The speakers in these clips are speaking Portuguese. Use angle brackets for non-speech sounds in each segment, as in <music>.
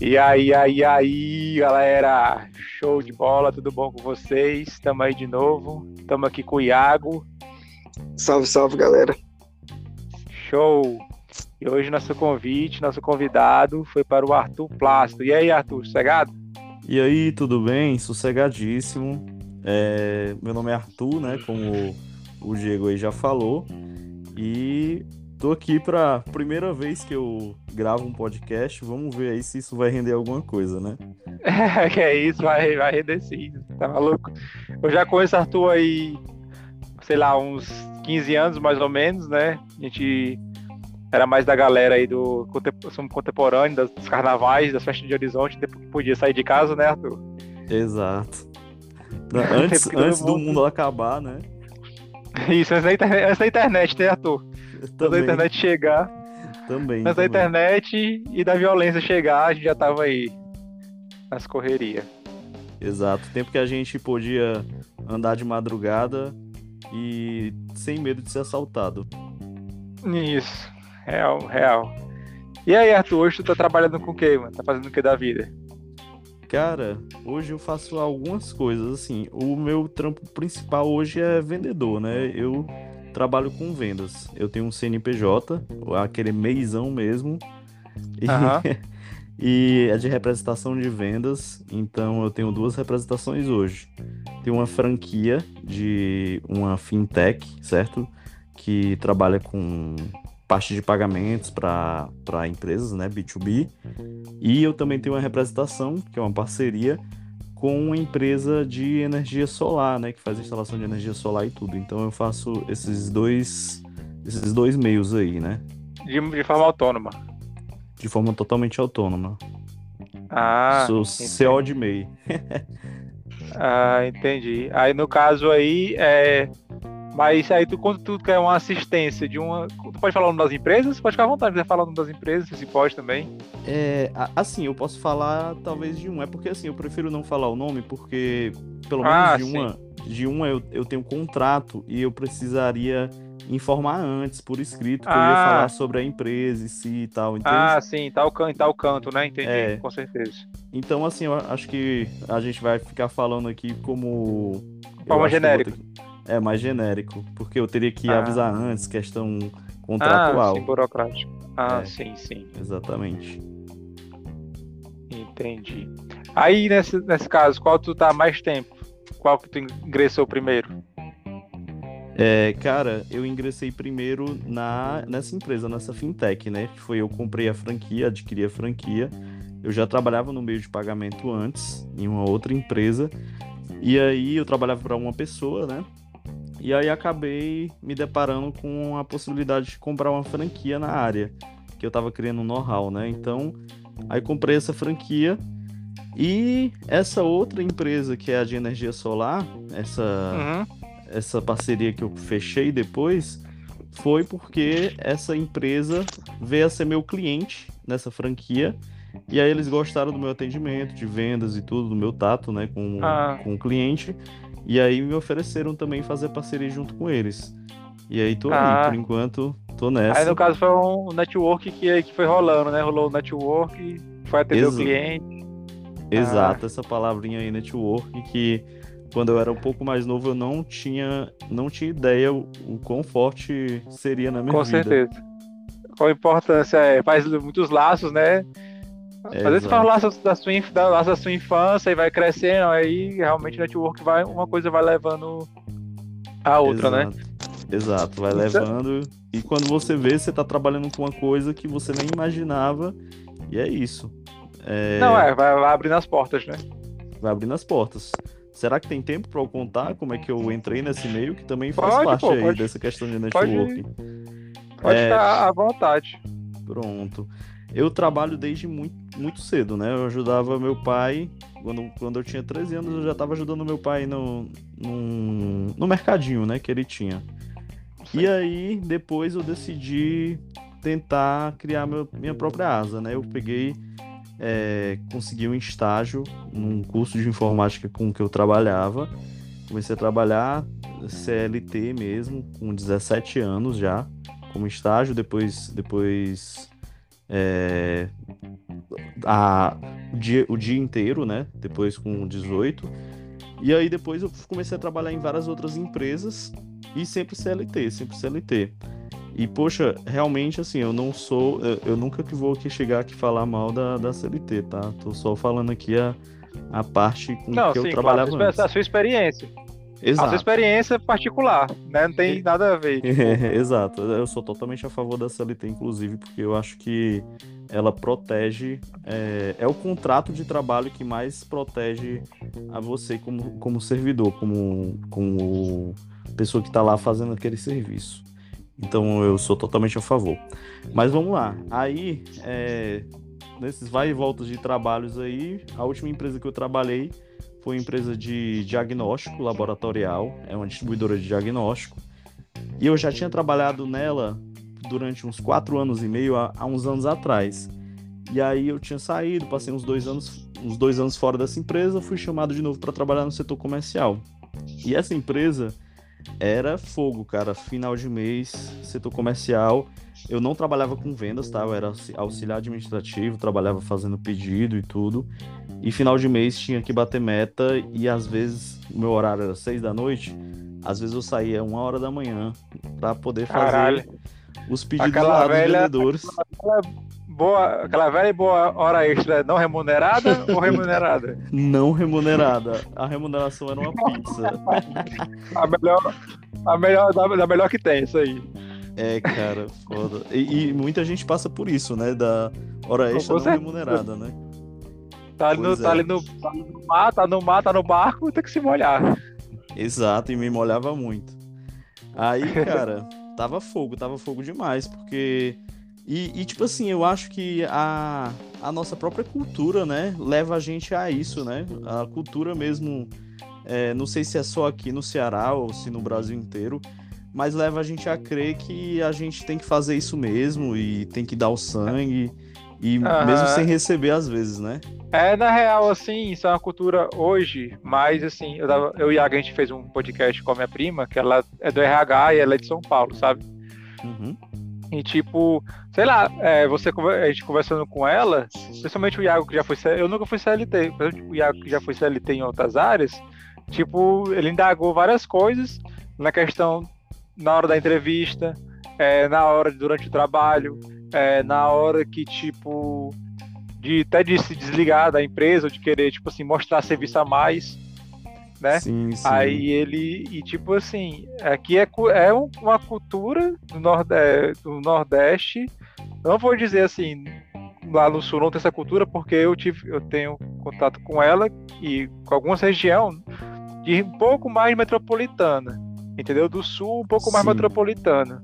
E aí, aí, aí, galera! Show de bola, tudo bom com vocês? Estamos aí de novo. Estamos aqui com o Iago. Salve, salve, galera. Show! E hoje nosso convite, nosso convidado foi para o Arthur Plácido. E aí, Arthur, sossegado? E aí, tudo bem? Sossegadíssimo. É, meu nome é Arthur, né? Como o Diego aí já falou. E Tô aqui pra primeira vez que eu gravo um podcast. Vamos ver aí se isso vai render alguma coisa, né? É, <laughs> que é isso, vai, vai render sim. Tá maluco? Eu já conheço Arthur aí, sei lá, uns 15 anos mais ou menos, né? A gente era mais da galera aí do contemporâneo, dos carnavais, das festas de Horizonte, que podia sair de casa, né, Arthur? Exato. <laughs> Antes, antes do mundo acabar, né? <laughs> Isso, antes da internet, antes da internet né, Arthur? Antes da internet chegar. Também. Antes da internet e da violência chegar, a gente já tava aí nas correrias. Exato. Tempo que a gente podia andar de madrugada e sem medo de ser assaltado. Isso. Real, real. E aí, Arthur, hoje tu tá trabalhando com o quê, mano? Tá fazendo o que da vida? Cara, hoje eu faço algumas coisas, assim. O meu trampo principal hoje é vendedor, né? Eu trabalho com vendas. Eu tenho um CNPJ, aquele meizão mesmo. E, Aham. <laughs> e é de representação de vendas. Então eu tenho duas representações hoje. Tem uma franquia de uma fintech, certo? Que trabalha com parte de pagamentos para empresas, né? B2B. E eu também tenho uma representação, que é uma parceria com uma empresa de energia solar, né, que faz instalação de energia solar e tudo. Então eu faço esses dois esses dois meios aí, né? De, de forma autônoma. De forma totalmente autônoma. Ah, Sou entendi. CO de MEI. <laughs> Ah, entendi. Aí no caso aí, é... mas aí tu, quando tu quer uma assistência de uma. Tu pode falar o nome das empresas? Pode ficar à vontade, quiser falar o nome das empresas, se pode também. É, assim, eu posso falar talvez de um. É porque assim, eu prefiro não falar o nome, porque pelo menos Ah, de sim. uma, de uma eu, eu tenho contrato e eu precisaria informar antes, por escrito, que eu ia Ah. falar sobre a empresa e si e tal, entende? Ah, sim, tal canto, tal canto, né? Entendi, É. com certeza. Então, assim, eu acho que a gente vai ficar falando aqui como. eu Forma genérica. É, mais genérico. Porque eu teria que Ah. avisar antes, questão Ah, contratual. sim, burocrático. Ah, É. sim, sim. Exatamente. Entendi. Aí, nesse, nesse caso, qual tu tá mais tempo? Qual que tu ingressou primeiro? É, cara, eu ingressei primeiro na, nessa empresa, nessa fintech, né? Que foi eu comprei a franquia, adquiri a franquia. Eu já trabalhava no meio de pagamento antes, em uma outra empresa. E aí eu trabalhava para uma pessoa, né? E aí acabei me deparando com a possibilidade de comprar uma franquia na área, que eu tava criando um know-how, né? Então, aí comprei essa franquia. E essa outra empresa, que é a de energia solar, essa Uhum. essa parceria que eu fechei depois foi porque essa empresa veio a ser meu cliente nessa franquia e aí eles gostaram do meu atendimento, de vendas e tudo, do meu tato, né, com, Ah. com o cliente e aí me ofereceram também fazer parceria junto com eles. E aí tô Ah. aí, por enquanto, tô nessa. Aí, no caso, foi um network que, que foi rolando, né? Rolou o network, foi atender o cliente. Exato, essa palavrinha aí, network, que quando eu era um pouco mais novo eu não tinha, não tinha ideia o, o quão forte seria na minha Com vida. certeza. Qual a importância? É, faz muitos laços, né? Às vezes Exato. faz laços da sua, inf- da, laços da sua infância e vai crescendo, aí realmente o network vai, uma coisa vai levando a outra, né? Exato. Exato, vai levando. E quando você vê, você tá trabalhando com uma coisa que você nem imaginava. E é isso. É, Não, é, vai, vai abrindo as portas, né? Vai abrindo as portas. Será que tem tempo pra eu contar como é que eu entrei nesse meio? Que também faz Pode, parte pô, aí pode. dessa questão de Pode- networking. Pode É. ficar à vontade. Pronto. Eu trabalho desde muito, muito cedo, né? Eu ajudava meu pai. Quando, quando eu tinha 13 anos, eu já estava ajudando meu pai no, no, no mercadinho, né? Que ele tinha. E aí, depois eu decidi tentar criar meu- minha própria asa, né? Eu peguei, é, consegui um estágio num curso de informática com que eu trabalhava. Comecei a trabalhar CLT mesmo, com 17 anos já, como estágio, depois, depois é, a, o, dia, o dia inteiro, né? Depois com 18. E aí depois eu comecei a trabalhar em várias outras empresas e sempre CLT, sempre CLT. E, poxa, realmente, assim, eu não sou. Eu, nunca que vou aqui chegar aqui falar mal da, da CLT, tá? Tô só falando aqui a, a parte com não, que sim, eu trabalhava claro, antes. A sua experiência. Exato. A sua experiência particular, né? Não tem nada a ver. <laughs> Exato. Eu sou totalmente a favor da CLT, inclusive, porque eu acho que ela protege. É, é o contrato de trabalho que mais protege a você como, como servidor, como, como pessoa que está lá fazendo aquele serviço. Então eu sou totalmente a favor. Mas vamos lá. Aí, é, nesses vai e voltas de trabalhos aí, a última empresa que eu trabalhei foi uma empresa de diagnóstico laboratorial, é uma distribuidora de diagnóstico. E eu já tinha trabalhado nela durante uns quatro anos e meio, há, uns anos atrás. E aí eu tinha saído, passei uns dois anos, uns dois anos fora dessa empresa, fui chamado de novo para trabalhar no setor comercial. E essa empresa era fogo, cara. Final de mês, setor comercial. Eu não trabalhava com vendas, tá? Eu era auxiliar administrativo, trabalhava fazendo pedido e tudo. E final de mês tinha que bater meta e às vezes o meu horário era seis da noite. Às vezes eu saía uma hora da manhã para poder fazer Caralho. os pedidos Aquela lá dos velha- vendedores. Aquela boa, aquela velha e boa hora extra não remunerada ou remunerada? Não remunerada. A remuneração era uma pizza. A melhor, a melhor, da, da melhor que tem, isso aí. É, cara, foda. E, e muita gente passa por isso, né? Da hora extra não remunerada, né? Tá ali, no, Pois tá é. ali no, tá no mar, tá no mar, tá no barco, tem que se molhar. Exato, e me molhava muito. Aí, <laughs> cara, tava fogo, tava fogo demais, porque. E, e, tipo assim, eu acho que a, a nossa própria cultura, né, leva a gente a isso, né? A cultura mesmo, é, não sei se é só aqui no Ceará ou se no Brasil inteiro, mas leva a gente a crer que a gente tem que fazer isso mesmo e tem que dar o sangue, e Aham. mesmo sem receber às vezes, né? É, na real, assim, isso é uma cultura hoje, mas assim, eu, tava, eu e a gente fez um podcast com a minha prima, que ela é do RH e ela é de São Paulo, sabe? Uhum. E tipo, sei lá, é, você a gente conversando com ela, principalmente o Iago que já foi CLT, eu nunca fui CLT, o Iago que já foi CLT em outras áreas, tipo, ele indagou várias coisas na questão na hora da entrevista, é, na hora durante o trabalho, é, na hora que tipo de até de se desligar da empresa ou de querer tipo assim mostrar serviço a mais, né? Sim, sim. Aí ele, e tipo assim, aqui é, é um- uma cultura do, norde, do Nordeste. Não vou dizer assim, lá no Sul não tem essa cultura, porque eu tive, eu tenho contato com ela e com algumas regiões de um pouco mais metropolitana, entendeu? Do Sul um pouco mais Sim. metropolitana,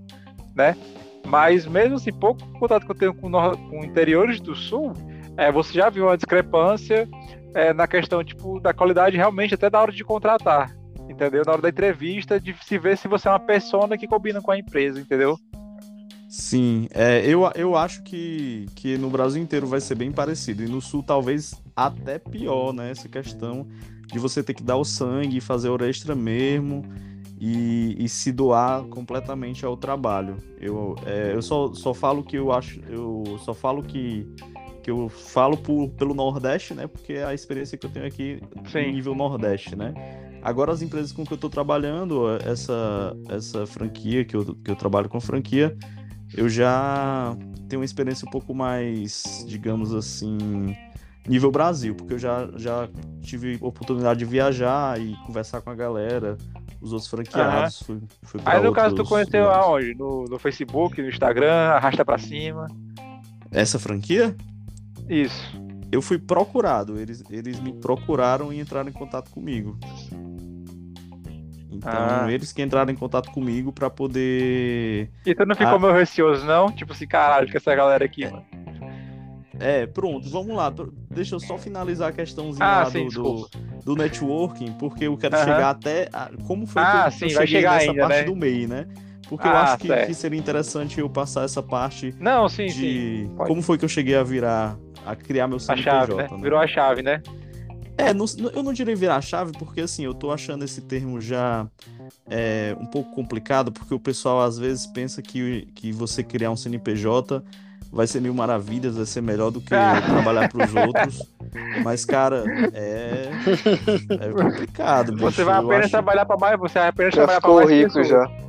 né? Mas mesmo assim, pouco contato que eu tenho com, com interiores do Sul, é, você já viu uma discrepância é, na questão tipo da qualidade realmente até da hora de contratar, entendeu? Na hora da entrevista, de se ver se você é uma persona que combina com a empresa, entendeu? Sim, é, eu, eu acho que, que no Brasil inteiro vai ser bem parecido. E no Sul, talvez até pior, né? Essa questão de você ter que dar o sangue, fazer hora extra mesmo e, e se doar completamente ao trabalho. Eu, é, eu só, só falo que eu acho. Eu só falo que, que eu falo por, pelo Nordeste, né? Porque é a experiência que eu tenho aqui Sim. nível Nordeste, né? Agora as empresas com que eu estou trabalhando, essa, essa franquia, que eu, que eu trabalho com franquia, eu já tenho uma experiência um pouco mais, digamos assim, nível Brasil, porque eu já, já tive oportunidade de viajar e conversar com a galera, os outros franqueados. Fui, fui pra Aí no caso tu conheceu lugares. aonde? No, no Facebook, no Instagram, arrasta pra cima. Essa franquia? Isso. Eu fui procurado, eles, eles me procuraram e entraram em contato comigo. Então, Ah. eles que entraram em contato comigo para poder E tu não ficou Ah. meio receoso, não? Tipo assim, caralho, que essa galera aqui, mano. É, pronto, vamos lá. Deixa eu só finalizar a questãozinha Ah, lá sim, do, do, do networking, porque eu quero chegar até. a- como foi que Ah, eu, que sim, eu vai cheguei chegar nessa ainda, parte né? do MEI, né? Porque eu Ah, acho que, que seria interessante eu passar essa parte Não, sim, sim. de pode. como foi que eu cheguei a virar, a criar meu A CNPJ. chave, né? né? Virou a chave, né? É, não- eu não diria virar a chave, porque assim, eu tô achando esse termo já é um pouco complicado, porque o pessoal às vezes pensa que, que você criar um CNPJ vai ser mil maravilhas, vai ser melhor do que trabalhar para os <laughs> outros. Mas, cara, é, é complicado. Bicho. Você vai apenas trabalhar para mais, você vai apenas já trabalhar para ficou mais rico pessoas. já.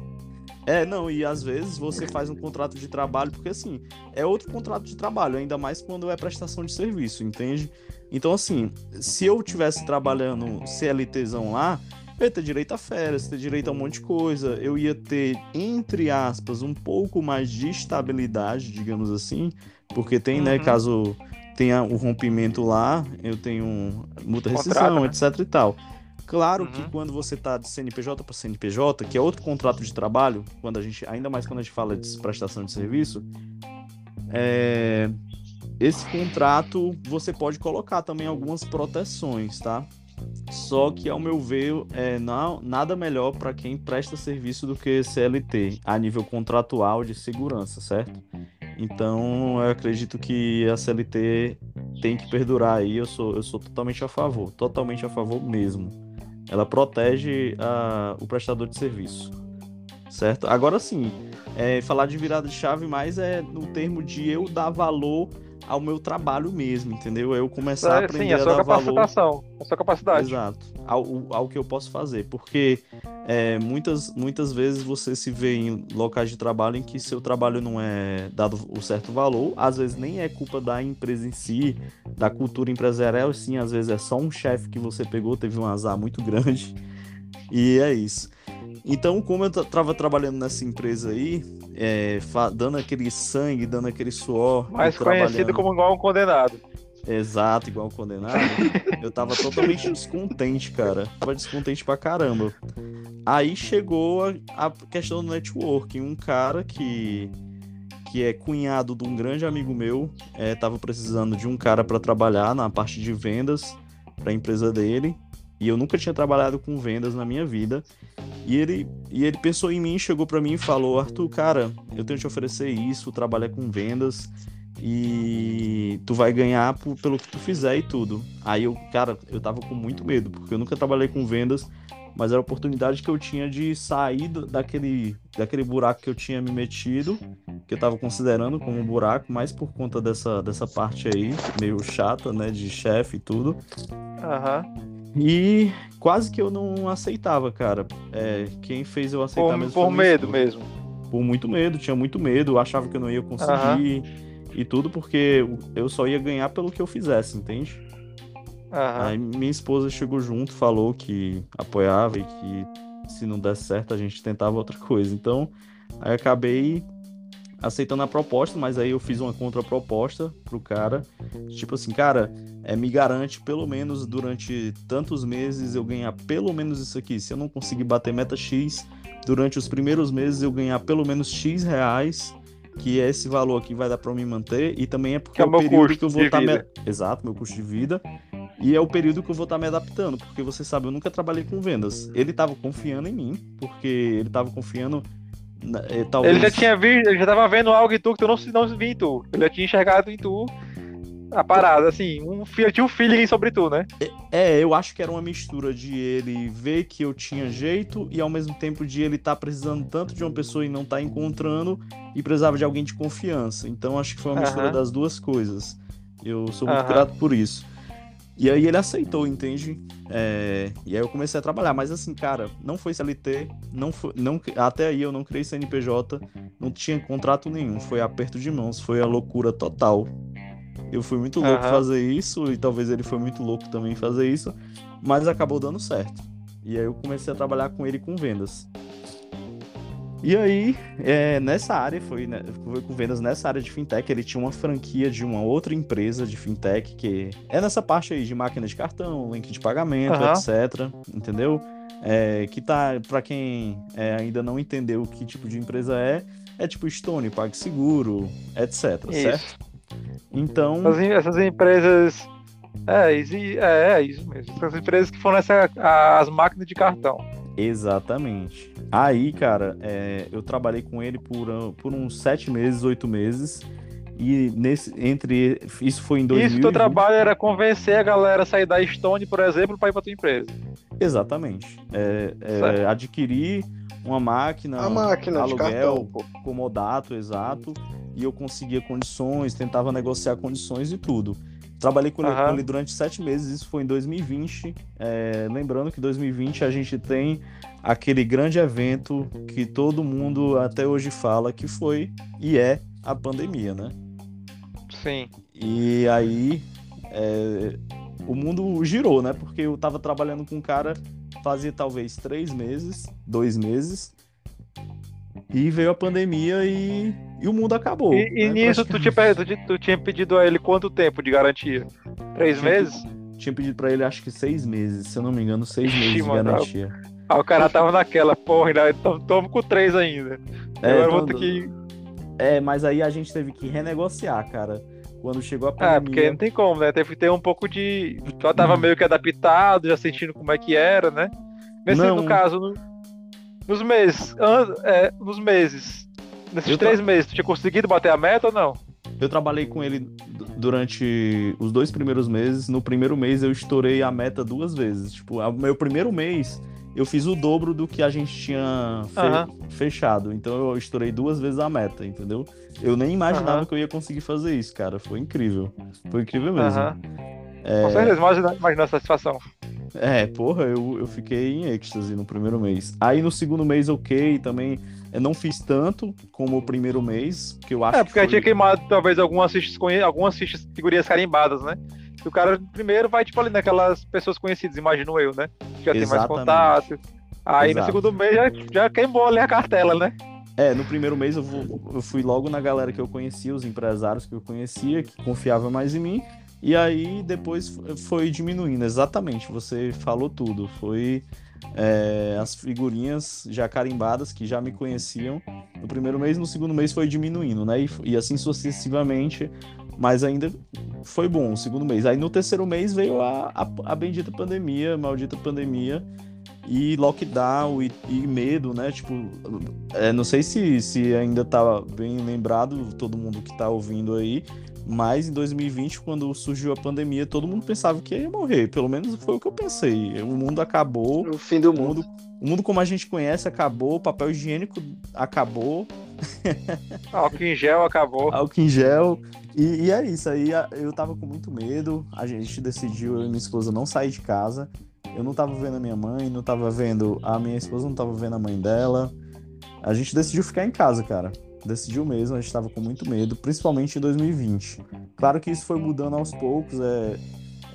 É, não, e às vezes você faz um contrato de trabalho, porque assim, é outro contrato de trabalho, ainda mais quando é prestação de serviço, entende? Então, assim, se eu tivesse trabalhando CLTzão lá, eu ia ter direito a férias, ter direito a um monte de coisa, eu ia ter, entre aspas, um pouco mais de estabilidade, digamos assim, porque tem, né, Uhum. caso tenha o rompimento lá, eu tenho multa rescisão, né? etc e tal. Claro que Uhum. quando você tá de CNPJ para CNPJ, que é outro contrato de trabalho, quando a gente, ainda mais quando a gente fala de prestação de serviço, é, esse contrato você pode colocar também algumas proteções, tá? Só que, ao meu ver, é não, nada melhor para quem presta serviço do que CLT, a nível contratual de segurança, certo? Então, eu acredito que a CLT tem que perdurar aí. Eu sou, eu sou totalmente a favor, totalmente a favor mesmo. Ela protege a- o prestador de serviço, certo? Agora sim, é, falar de virada de chave mais é no termo de eu dar valor ao meu trabalho mesmo, entendeu? Eu começar a É, aprender Sim, a a sua dar valor capacitação, a sua capacidade. Exato. Ao, ao que eu posso fazer. Porque é, muitas, muitas vezes você se vê em locais de trabalho em que seu trabalho não é dado o certo valor. Às vezes nem é culpa da empresa em si, da cultura empresarial, sim. Às vezes é só um chefe que você pegou, teve um azar muito <laughs> grande. E é isso. Então, como eu estava trabalhando nessa empresa aí, é, dando aquele sangue, dando aquele suor. Mais conhecido como igual um condenado. Exato, igual o condenado. <laughs> eu tava totalmente descontente, cara. Tava descontente pra caramba. Aí chegou a, a questão do networking. Um cara que, que é cunhado de um grande amigo meu, é, tava precisando de um cara pra trabalhar na parte de vendas pra empresa dele. E eu nunca tinha trabalhado com vendas na minha vida. E ele, e ele pensou em mim, chegou pra mim e falou: Arthur, cara, eu tenho que te oferecer isso, trabalhar com vendas e tu vai ganhar por- pelo que tu fizer e tudo. Aí eu, cara, eu tava com muito medo, porque eu nunca trabalhei com vendas, mas era a oportunidade que eu tinha de sair daquele, daquele buraco que eu tinha me metido, que eu tava considerando como um buraco, mais por conta dessa, dessa parte aí, meio chata, né, de chefe e tudo. Aham. E quase que eu não aceitava, cara. É, quem fez eu aceitar Por, mesmo por medo esposa mesmo. por muito medo, tinha muito medo, achava que eu não ia conseguir e tudo, porque eu só ia ganhar pelo que eu fizesse, entende? Aham. Aí minha esposa chegou junto, falou que apoiava e que se não desse certo a gente tentava outra coisa. Então, aí acabei aceitando a proposta, mas aí eu fiz uma contraproposta pro cara, tipo assim, cara, é, me garante pelo menos durante tantos meses eu ganhar pelo menos isso aqui. Se eu não conseguir bater meta X, durante os primeiros meses eu ganhar pelo menos X reais, que é esse valor aqui vai dar para me manter, e também é porque Que é é o período que eu vou estar me... vida. Exato, meu custo de vida. E é o período que eu vou estar me adaptando, porque você sabe, eu nunca trabalhei com vendas. Ele tava confiando em mim, porque ele tava confiando talvez Ele já tinha visto, ele já tava vendo algo em tu que tu não, não via em tu. Ele já tinha enxergado em tu a parada, assim, um, fi- tinha um feeling sobre tu, né? É, eu acho que era uma mistura de ele ver que eu tinha jeito e ao mesmo tempo de ele estar precisando tanto de uma pessoa e não estar encontrando e precisava de alguém de confiança. Então acho que foi uma mistura Aham. das duas coisas. Eu sou muito Aham. grato por isso. E aí ele aceitou, entende? É, E aí eu comecei a trabalhar, mas assim, cara, não foi CLT, não foi, não, até aí eu não criei CNPJ, não tinha contrato nenhum, foi aperto de mãos, foi a loucura total. Eu fui muito louco Aham. fazer isso, e talvez ele foi muito louco também fazer isso, mas acabou dando certo. E aí eu comecei a trabalhar com ele com vendas. E aí, é, nessa área, foi, né, foi com vendas nessa área de fintech, ele tinha uma franquia de uma outra empresa de fintech, que é nessa parte aí de máquina de cartão, link de pagamento, Aham. etc. Entendeu? É, que tá, pra quem é, ainda não entendeu que tipo de empresa é, é tipo Stone, PagSeguro, etc, Isso. certo? Então, Essas, em- essas empresas. É, é, é isso mesmo. Essas empresas que fornecem a- as máquinas de cartão. Exatamente. Aí, cara, é, eu trabalhei com ele por, ah, por uns sete meses, oito meses. E nesse, entre. Isso foi em 2020. Isso, teu trabalho era convencer a galera a sair da Stone, por exemplo, para ir pra tua empresa. Exatamente. É, é, adquirir uma máquina, a máquina aluguel, de cartão, comodato, exato, e eu conseguia condições, tentava negociar condições e tudo. Trabalhei com, ele, com ele durante sete meses, isso foi em 2020. É, lembrando que 2020 a gente tem aquele grande evento que todo mundo até hoje fala que foi e é a pandemia, né? Sim. E aí é, o mundo girou, né? Porque eu tava trabalhando com um cara fazia talvez três meses, dois meses, e veio a pandemia e, e o mundo acabou. E, e né? nisso tu tinha, tu, tu tinha pedido a ele quanto tempo de garantia? Três tinha, meses? Tinha pedido pra ele acho que seis meses, se eu não me engano, seis meses de garantia. Ah, o cara tava naquela, porra, ainda tamo com três ainda. É, Agora vou ter que. É, mas aí a gente teve que renegociar, cara. Quando chegou a pandemia. É, porque não tem como, né? Teve que ter um pouco de. Já tava hum. meio que adaptado, já sentindo como é que era, né? Nesse não. no caso, no... nos meses. É, nos meses. Nesses eu três tra... meses, tu tinha conseguido bater a meta ou não? Eu trabalhei com ele durante os dois primeiros meses. No primeiro mês eu estourei a meta duas vezes. Tipo, o meu primeiro mês eu fiz o dobro do que a gente tinha fe uhum. fechado. Então eu estourei duas vezes a meta, entendeu? Eu nem imaginava uhum. que eu ia conseguir fazer isso, cara. Foi incrível. Foi incrível mesmo. Uhum. É... Com certeza, imagina, imagina a satisfação. É, porra, eu, eu fiquei em êxtase no primeiro mês. Aí no segundo mês, ok, também eu não fiz tanto como o primeiro mês, que eu acho É, porque que foi... tinha queimado talvez algumas fichas, algumas fichas figurinhas carimbadas, né? que o cara primeiro vai, tipo, ali naquelas pessoas conhecidas, imagino eu, né? Já tem mais contato. Aí Exato. no segundo mês já, já queimou ali a cartela, né? É, no primeiro mês eu, vou, eu fui logo na galera que eu conhecia, os empresários que eu conhecia, que confiavam mais em mim. E aí depois foi diminuindo, exatamente, você falou tudo. Foi é, as figurinhas já carimbadas que já me conheciam no primeiro mês, no segundo mês foi diminuindo, né? E, e assim sucessivamente mas ainda foi bom o segundo mês. Aí no terceiro mês veio a, a, a bendita pandemia, a maldita pandemia, e lockdown e, e medo, né? Tipo, é, não sei se, se ainda tá bem lembrado, todo mundo que tá ouvindo aí, mas em 2020, quando surgiu a pandemia, todo mundo pensava que ia morrer. Pelo menos foi o que eu pensei. O mundo acabou. O fim do mundo. O mundo, o mundo como a gente conhece acabou, o papel higiênico acabou. <laughs> Álcool em gel acabou. Álcool em gel. E, e, é isso, aí eu tava com muito medo, a gente decidiu, eu e minha esposa, não sair de casa. Eu não tava vendo a minha mãe, não tava vendo. A minha esposa não tava vendo a mãe dela. A gente decidiu ficar em casa, cara. Decidiu mesmo, a gente tava com muito medo, principalmente em 2020. Claro que isso foi mudando aos poucos, é,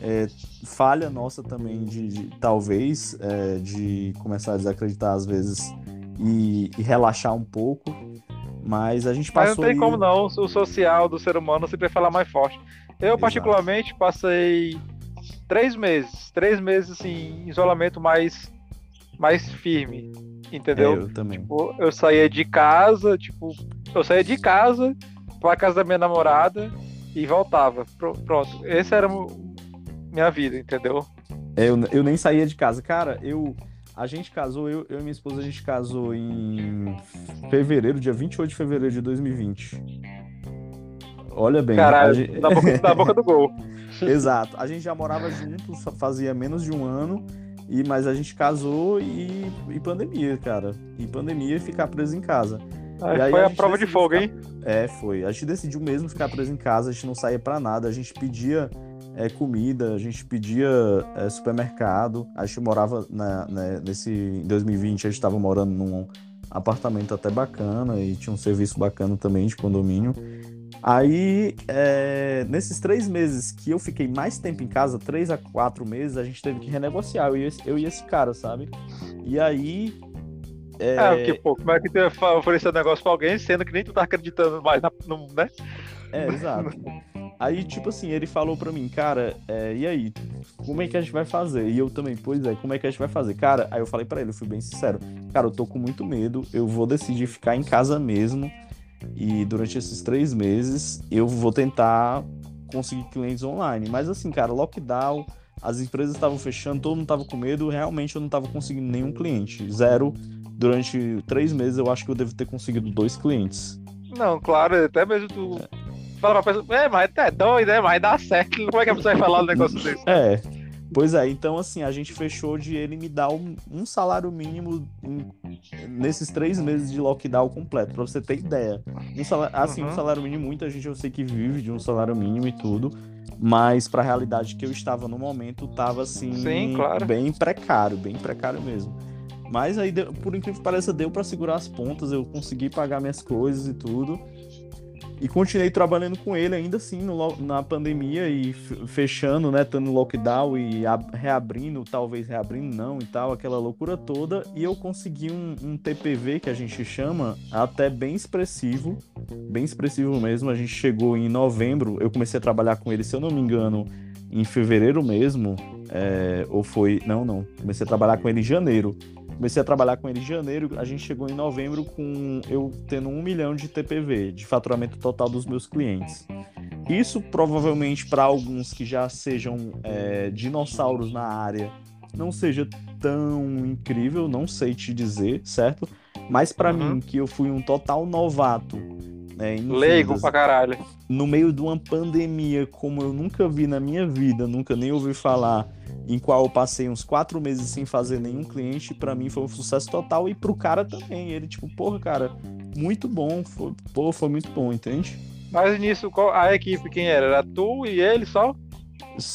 é falha nossa também de, de talvez, é, de começar a desacreditar às vezes e, e relaxar um pouco. Mas a gente passou. Mas não tem como não, o social do ser humano sempre falar mais forte. Eu, Exato. particularmente, passei três meses. Três meses, assim, em isolamento mais, mais firme. Entendeu? É, eu também. Tipo, eu saía de casa, tipo, eu saía de casa pra casa da minha namorada e voltava. Pronto. Essa era minha vida, entendeu? É, eu, eu nem saía de casa. Cara, eu a gente casou, eu, eu e minha esposa, a gente casou em fevereiro, dia 28 de fevereiro de 2020. Olha bem. Caralho, gente... na, boca, na boca do gol. <laughs> Exato. A gente já morava juntos, fazia menos de um ano, e mas a gente casou e, e pandemia, cara. E pandemia e ficar preso em casa. Aí, aí foi a, a prova de fogo, ficar... hein? É, foi. A gente decidiu mesmo ficar preso em casa, a gente não saía para nada, a gente pedia é, comida, a gente pedia é, supermercado. A gente morava na, né, nesse. Em 2020 a gente estava morando num apartamento até bacana e tinha um serviço bacana também de condomínio. Aí, é, nesses três meses que eu fiquei mais tempo em casa, três a quatro meses, a gente teve que renegociar, eu e esse, eu e esse cara, sabe? E aí. É, é porque, pô, como é que tu ia oferecer um negócio pra alguém, sendo que nem tu tá acreditando mais na, no, né? É, exato. Aí, tipo assim, ele falou pra mim, cara, é, e aí? Como é que a gente vai fazer? E eu também, pois é, como é que a gente vai fazer? Cara, aí eu falei para ele, eu fui bem sincero, cara, eu tô com muito medo, eu vou decidir ficar em casa mesmo. E durante esses três meses eu vou tentar conseguir clientes online. Mas assim, cara, lockdown, as empresas estavam fechando, todo mundo tava com medo, realmente eu não tava conseguindo nenhum cliente. Zero. Durante três meses eu acho que eu devo ter conseguido dois clientes. Não, claro, até mesmo tu. É fala pra pessoa, é, mas é doido, né? Mas dá certo. Como é que a pessoa vai falar um negócio <laughs> desse? É. Pois é, então assim, a gente fechou de ele me dar um, um salário mínimo em, nesses três meses de lockdown completo, pra você ter ideia. Um salário, assim, uhum. um salário mínimo, muita gente eu sei que vive de um salário mínimo e tudo, mas para a realidade que eu estava no momento, tava assim, Sim, claro. bem precário, bem precário mesmo. Mas aí, por incrível que pareça, deu para segurar as pontas, eu consegui pagar minhas coisas e tudo. E continuei trabalhando com ele ainda assim no, na pandemia e fechando, né? No lockdown e reabrindo, talvez reabrindo não e tal, aquela loucura toda. E eu consegui um, um TPV que a gente chama até bem expressivo, bem expressivo mesmo. A gente chegou em novembro, eu comecei a trabalhar com ele, se eu não me engano, em fevereiro mesmo. É, ou foi. Não, não. Comecei a trabalhar com ele em janeiro. Comecei a trabalhar com ele em janeiro, a gente chegou em novembro com eu tendo um milhão de TPV, de faturamento total dos meus clientes. Isso provavelmente para alguns que já sejam é, dinossauros na área não seja tão incrível, não sei te dizer, certo? Mas para uhum. mim, que eu fui um total novato né, Leigo pra caralho. No meio de uma pandemia como eu nunca vi na minha vida, nunca nem ouvi falar, em qual eu passei uns quatro meses sem fazer nenhum cliente, para mim foi um sucesso total e pro cara também. Ele, tipo, porra, cara, muito bom, foi, pô, foi muito bom, entende? Mas nisso, a equipe quem era? Era tu e ele só?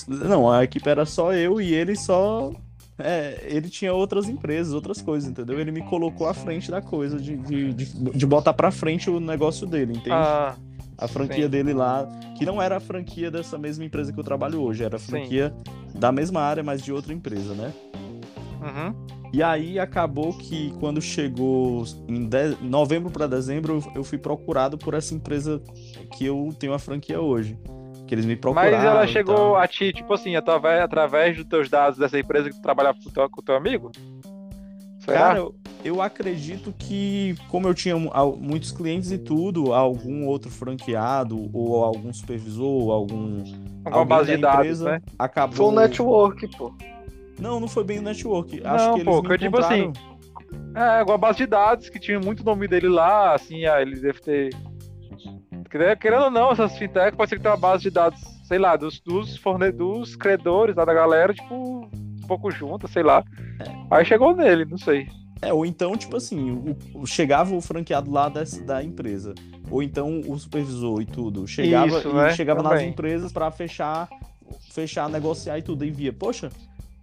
Não, a equipe era só eu e ele só é, ele tinha outras empresas, outras coisas, entendeu? Ele me colocou à frente da coisa, de, de, de, de botar pra frente o negócio dele, entende? Ah, a franquia sim. dele lá, que não era a franquia dessa mesma empresa que eu trabalho hoje, era a franquia sim. da mesma área, mas de outra empresa, né? Uhum. E aí acabou que quando chegou em de... novembro para dezembro, eu fui procurado por essa empresa que eu tenho a franquia hoje que eles me procuraram. Mas ela chegou a ti, tipo assim, através, através dos teus dados dessa empresa que tu trabalhava com o teu, com teu amigo? Será? Cara, eu, eu acredito que, como eu tinha muitos clientes e tudo, algum outro franqueado, ou algum supervisor, algum. Alguma base de dados, né? Acabou... Foi um network, pô. Não, não foi bem o network. Acho não, que eles pô, que eu tipo assim. É, uma base de dados que tinha muito nome dele lá, assim, ah, eles devem ter Querendo ou não, essas fintechs pode ser que tenha uma base de dados, sei lá, dos, dos fornecedores, credores lá da galera, tipo, um pouco junto, sei lá. É. Aí chegou nele, não sei. É, ou então, tipo assim, o, o, chegava o franqueado lá dessa, da empresa. Ou então o supervisor e tudo. Chegava, Isso, né? chegava nas empresas para fechar, fechar, negociar e tudo. E via, poxa,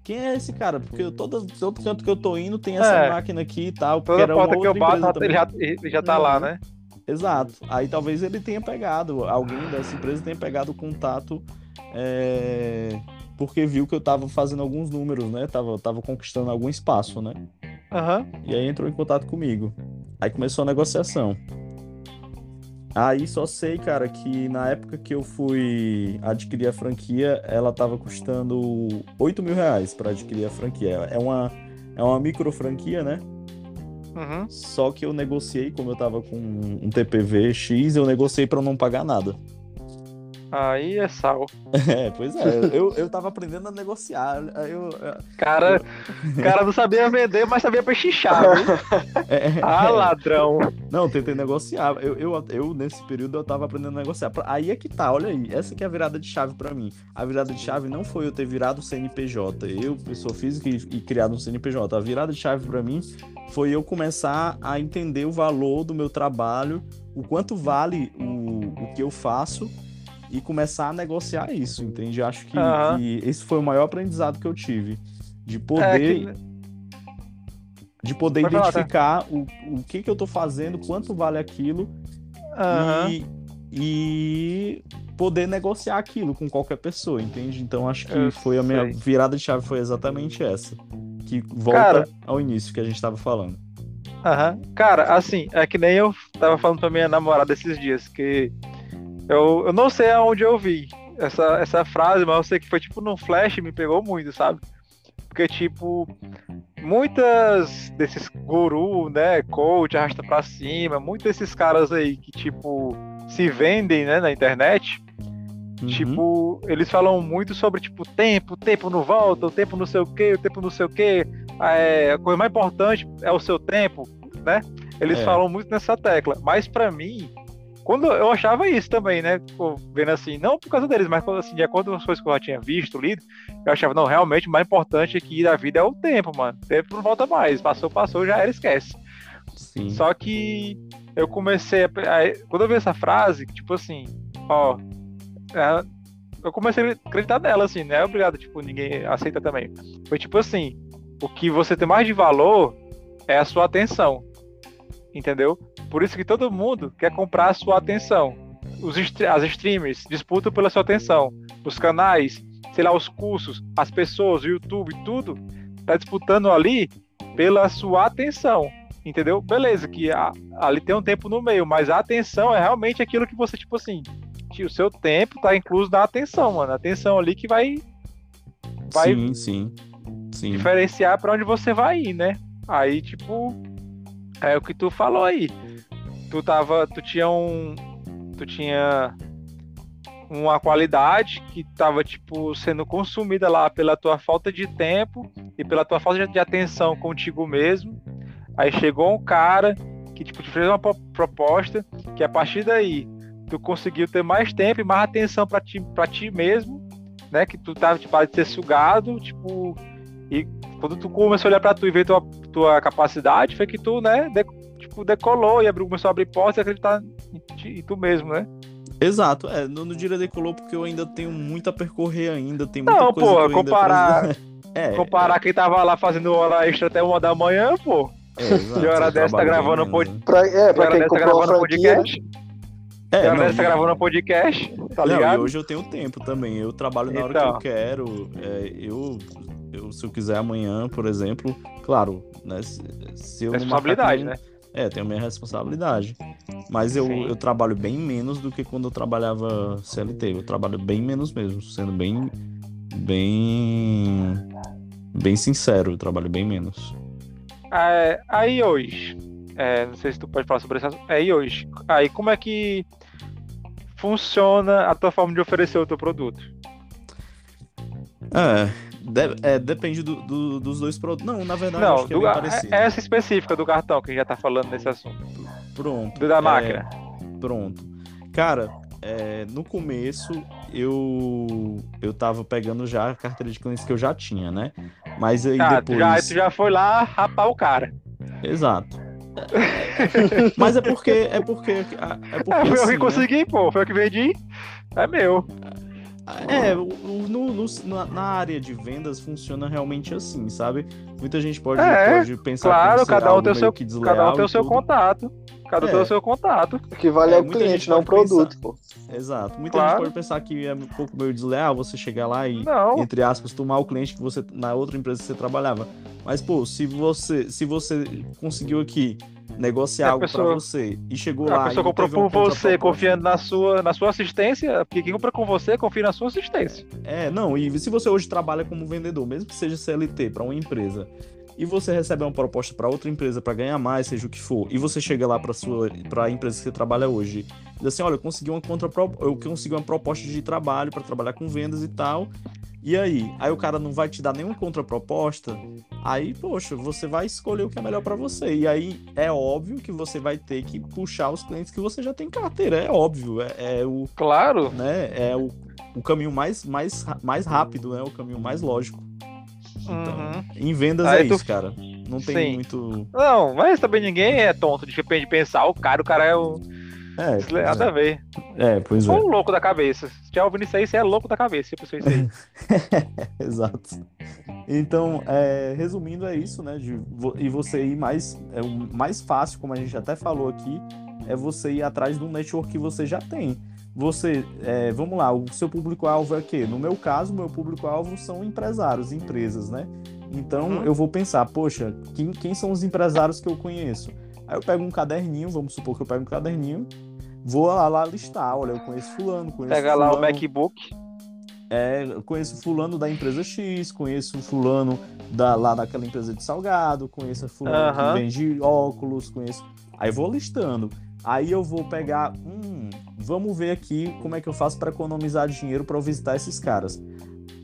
quem é esse cara? Porque todo, todo canto que eu tô indo tem essa é. máquina aqui e tal. Toda porta que eu bato, ele já, ele já tá é. lá, né? Exato. Aí talvez ele tenha pegado, alguém dessa empresa tenha pegado o contato é, porque viu que eu tava fazendo alguns números, né? Tava, tava conquistando algum espaço, né? Uhum. E aí entrou em contato comigo. Aí começou a negociação. Aí só sei, cara, que na época que eu fui adquirir a franquia, ela tava custando 8 mil reais para adquirir a franquia. É uma, é uma micro franquia, né? Uhum. Só que eu negociei, como eu tava com um TPV X, eu negociei para não pagar nada. Aí é sal. <laughs> É, pois é. Eu, eu tava aprendendo a negociar. Eu, cara, eu... cara não sabia vender, mas sabia pechinchar. <laughs> É, ah, ladrão. Não, tentei negociar. Eu, eu, eu, nesse período, eu tava aprendendo a negociar. Aí é que tá, olha aí. Essa que é a virada de chave para mim. A virada de chave não foi eu ter virado CNPJ. Eu, pessoa física, e, e criado um CNPJ. A virada de chave para mim foi eu começar a entender o valor do meu trabalho, o quanto vale o, o que eu faço e começar a negociar isso, entende? Acho que, uhum. que esse foi o maior aprendizado que eu tive. De poder. É que... De poder Pode identificar falar, tá? o, o que, que eu tô fazendo, quanto vale aquilo. Uhum. E, e poder negociar aquilo com qualquer pessoa, entende? Então acho que eu foi a minha sei. virada de chave foi exatamente essa. Que volta Cara... ao início que a gente tava falando. Aham. Cara, assim, é que nem eu tava falando pra minha namorada esses dias, que eu, eu não sei aonde eu vi essa, essa frase, mas eu sei que foi tipo num flash me pegou muito, sabe? Porque, tipo, muitas desses guru, né, coach, arrasta pra cima, muitos desses caras aí que, tipo, se vendem, né, na internet, uhum. tipo, eles falam muito sobre, tipo, tempo, tempo não volta, o tempo não sei o que, o tempo não sei o que, é, a coisa mais importante é o seu tempo, né? Eles é. falam muito nessa tecla, mas para mim, quando eu achava isso também, né? Tipo, vendo assim, não por causa deles, mas quando, assim, de acordo com as coisas que eu já tinha visto, lido, eu achava, não, realmente o mais importante aqui da vida é o tempo, mano. O tempo não volta mais. Passou, passou, já era, esquece. Sim. Só que eu comecei a. Quando eu vi essa frase, tipo assim, ó. É, eu comecei a acreditar nela, assim, né? Obrigado, tipo, ninguém aceita também. Foi tipo assim: o que você tem mais de valor é a sua atenção. Entendeu? Por isso que todo mundo quer comprar a sua atenção. Os, as streamers disputam pela sua atenção. Os canais, sei lá, os cursos, as pessoas, o YouTube, tudo tá disputando ali pela sua atenção. Entendeu? Beleza, que a, ali tem um tempo no meio, mas a atenção é realmente aquilo que você, tipo assim, o seu tempo tá incluso na atenção, mano. A atenção ali que vai. vai sim, sim. sim. Diferenciar para onde você vai ir, né? Aí, tipo, é o que tu falou aí. Tu tava. Tu tinha um. Tu tinha uma qualidade que tava, tipo, sendo consumida lá pela tua falta de tempo e pela tua falta de atenção contigo mesmo. Aí chegou um cara que, tipo, te fez uma proposta que a partir daí tu conseguiu ter mais tempo e mais atenção para ti, pra ti mesmo, né? Que tu tava, tipo, de ser sugado, tipo, e quando tu começou a olhar para tu e ver tua, tua capacidade, foi que tu, né, de, tipo, decolou e abriu, começou a abrir portas e acreditar em, em tu mesmo, né? Exato, é, não, não diria decolou porque eu ainda tenho muito a percorrer ainda, tem muita não, coisa pô, que comparar, ainda... <laughs> <laughs> é, comparar é. quem tava lá fazendo hora extra até uma da manhã, pô. É, exato, <laughs> de hora dessa tá gravando um podcast. Pra, é, pra quem tá a franquia, podcast. É, de hora não, dessa tá gravando um podcast, tá não, ligado? e hoje eu tenho tempo também. Eu trabalho na hora Então. que eu quero. é, eu, eu, se eu quiser amanhã, por exemplo, claro, né? Se, eu marcar Responsabilidade, né? É, tenho minha responsabilidade. Mas eu, Sim. eu trabalho bem menos do que quando eu trabalhava CLT. Eu trabalho bem menos mesmo, sendo bem. Bem. Bem sincero, eu trabalho bem menos. É, aí hoje, é, não sei se tu pode falar sobre isso. Aí hoje, aí como é que funciona a tua forma de oferecer o teu produto? É, de- é, depende do- do- dos dois produtos. Não, na verdade, eu Não, acho que é do- é- parecido. essa específica do cartão, que a gente já tá falando nesse assunto. Pronto. Do da é, máquina. Pronto. Cara, é, no começo eu eu tava pegando já a carteira de clientes que eu já tinha, né? Mas aí Ah, depois. já, tu já foi lá rapar o cara. Exato. <laughs> Mas é porque é porque é porque É, foi eu assim, que né? consegui, pô. Foi eu que vendi. É meu. É, no- no- na, área de vendas funciona realmente assim, sabe? Muita gente pode, É, pode pensar Claro, cada um tem seu, que cada um tem o seu contato. Cada um É. tem o seu contato. o que vale É, é, o cliente, não o produto, pô. Exato. Muita Claro. gente pode pensar que é um pouco meio desleal você chegar lá e Não. entre aspas, tomar o cliente que você na outra empresa que você trabalhava. Mas pô, se você se você conseguiu aqui negociar A algo pessoa- pra você e chegou A lá pessoa e não comprou por você, contraproposta- confiando na sua, na sua assistência, porque quem compra com você, confia na sua assistência. É, não, e se você hoje trabalha como vendedor, mesmo que seja CLT para uma empresa, e você recebe uma proposta para outra empresa para ganhar mais, seja o que for, e você chega lá para sua para a empresa que você trabalha hoje, e diz assim, olha, eu consegui uma contra eu consegui uma proposta de trabalho para trabalhar com vendas e tal. E aí, aí o cara não vai te dar nenhuma contraproposta, aí, poxa, você vai escolher o que é melhor para você. E aí é óbvio que você vai ter que puxar os clientes que você já tem em carteira, é óbvio, é, é o Claro. né, é o, o caminho mais, mais, mais rápido, né? O caminho mais lógico. Então, Uhum. em vendas Aí é tu- isso, cara. Não tem Sim. muito. Não, mas também ninguém é tonto de repente pensar, o cara, o cara é o. É, Isso Nada a ver. é, pois Só é. um louco da cabeça. Se tiver ouvindo isso aí, você é louco da cabeça, você isso aí. Exato. Então, é, resumindo, é isso, né? de e você ir mais. É, o mais fácil, como a gente até falou aqui, é você ir atrás do network que você já tem. Você, é, vamos lá, o seu público-alvo é o quê? No meu caso, meu público-alvo são empresários, empresas, né? Então Uhum. eu vou pensar, poxa, quem, quem são os empresários que eu conheço? Aí eu pego um caderninho, vamos supor que eu pego um caderninho, vou lá, lá listar, olha, eu conheço fulano, conheço Pega lá o fulano, MacBook. é, eu conheço fulano da empresa X, conheço fulano da, lá daquela empresa de salgado, conheço fulano que vende óculos, conheço. Aí vou listando. Aí eu vou pegar, hum, vamos ver aqui como é que eu faço para economizar dinheiro para visitar esses caras.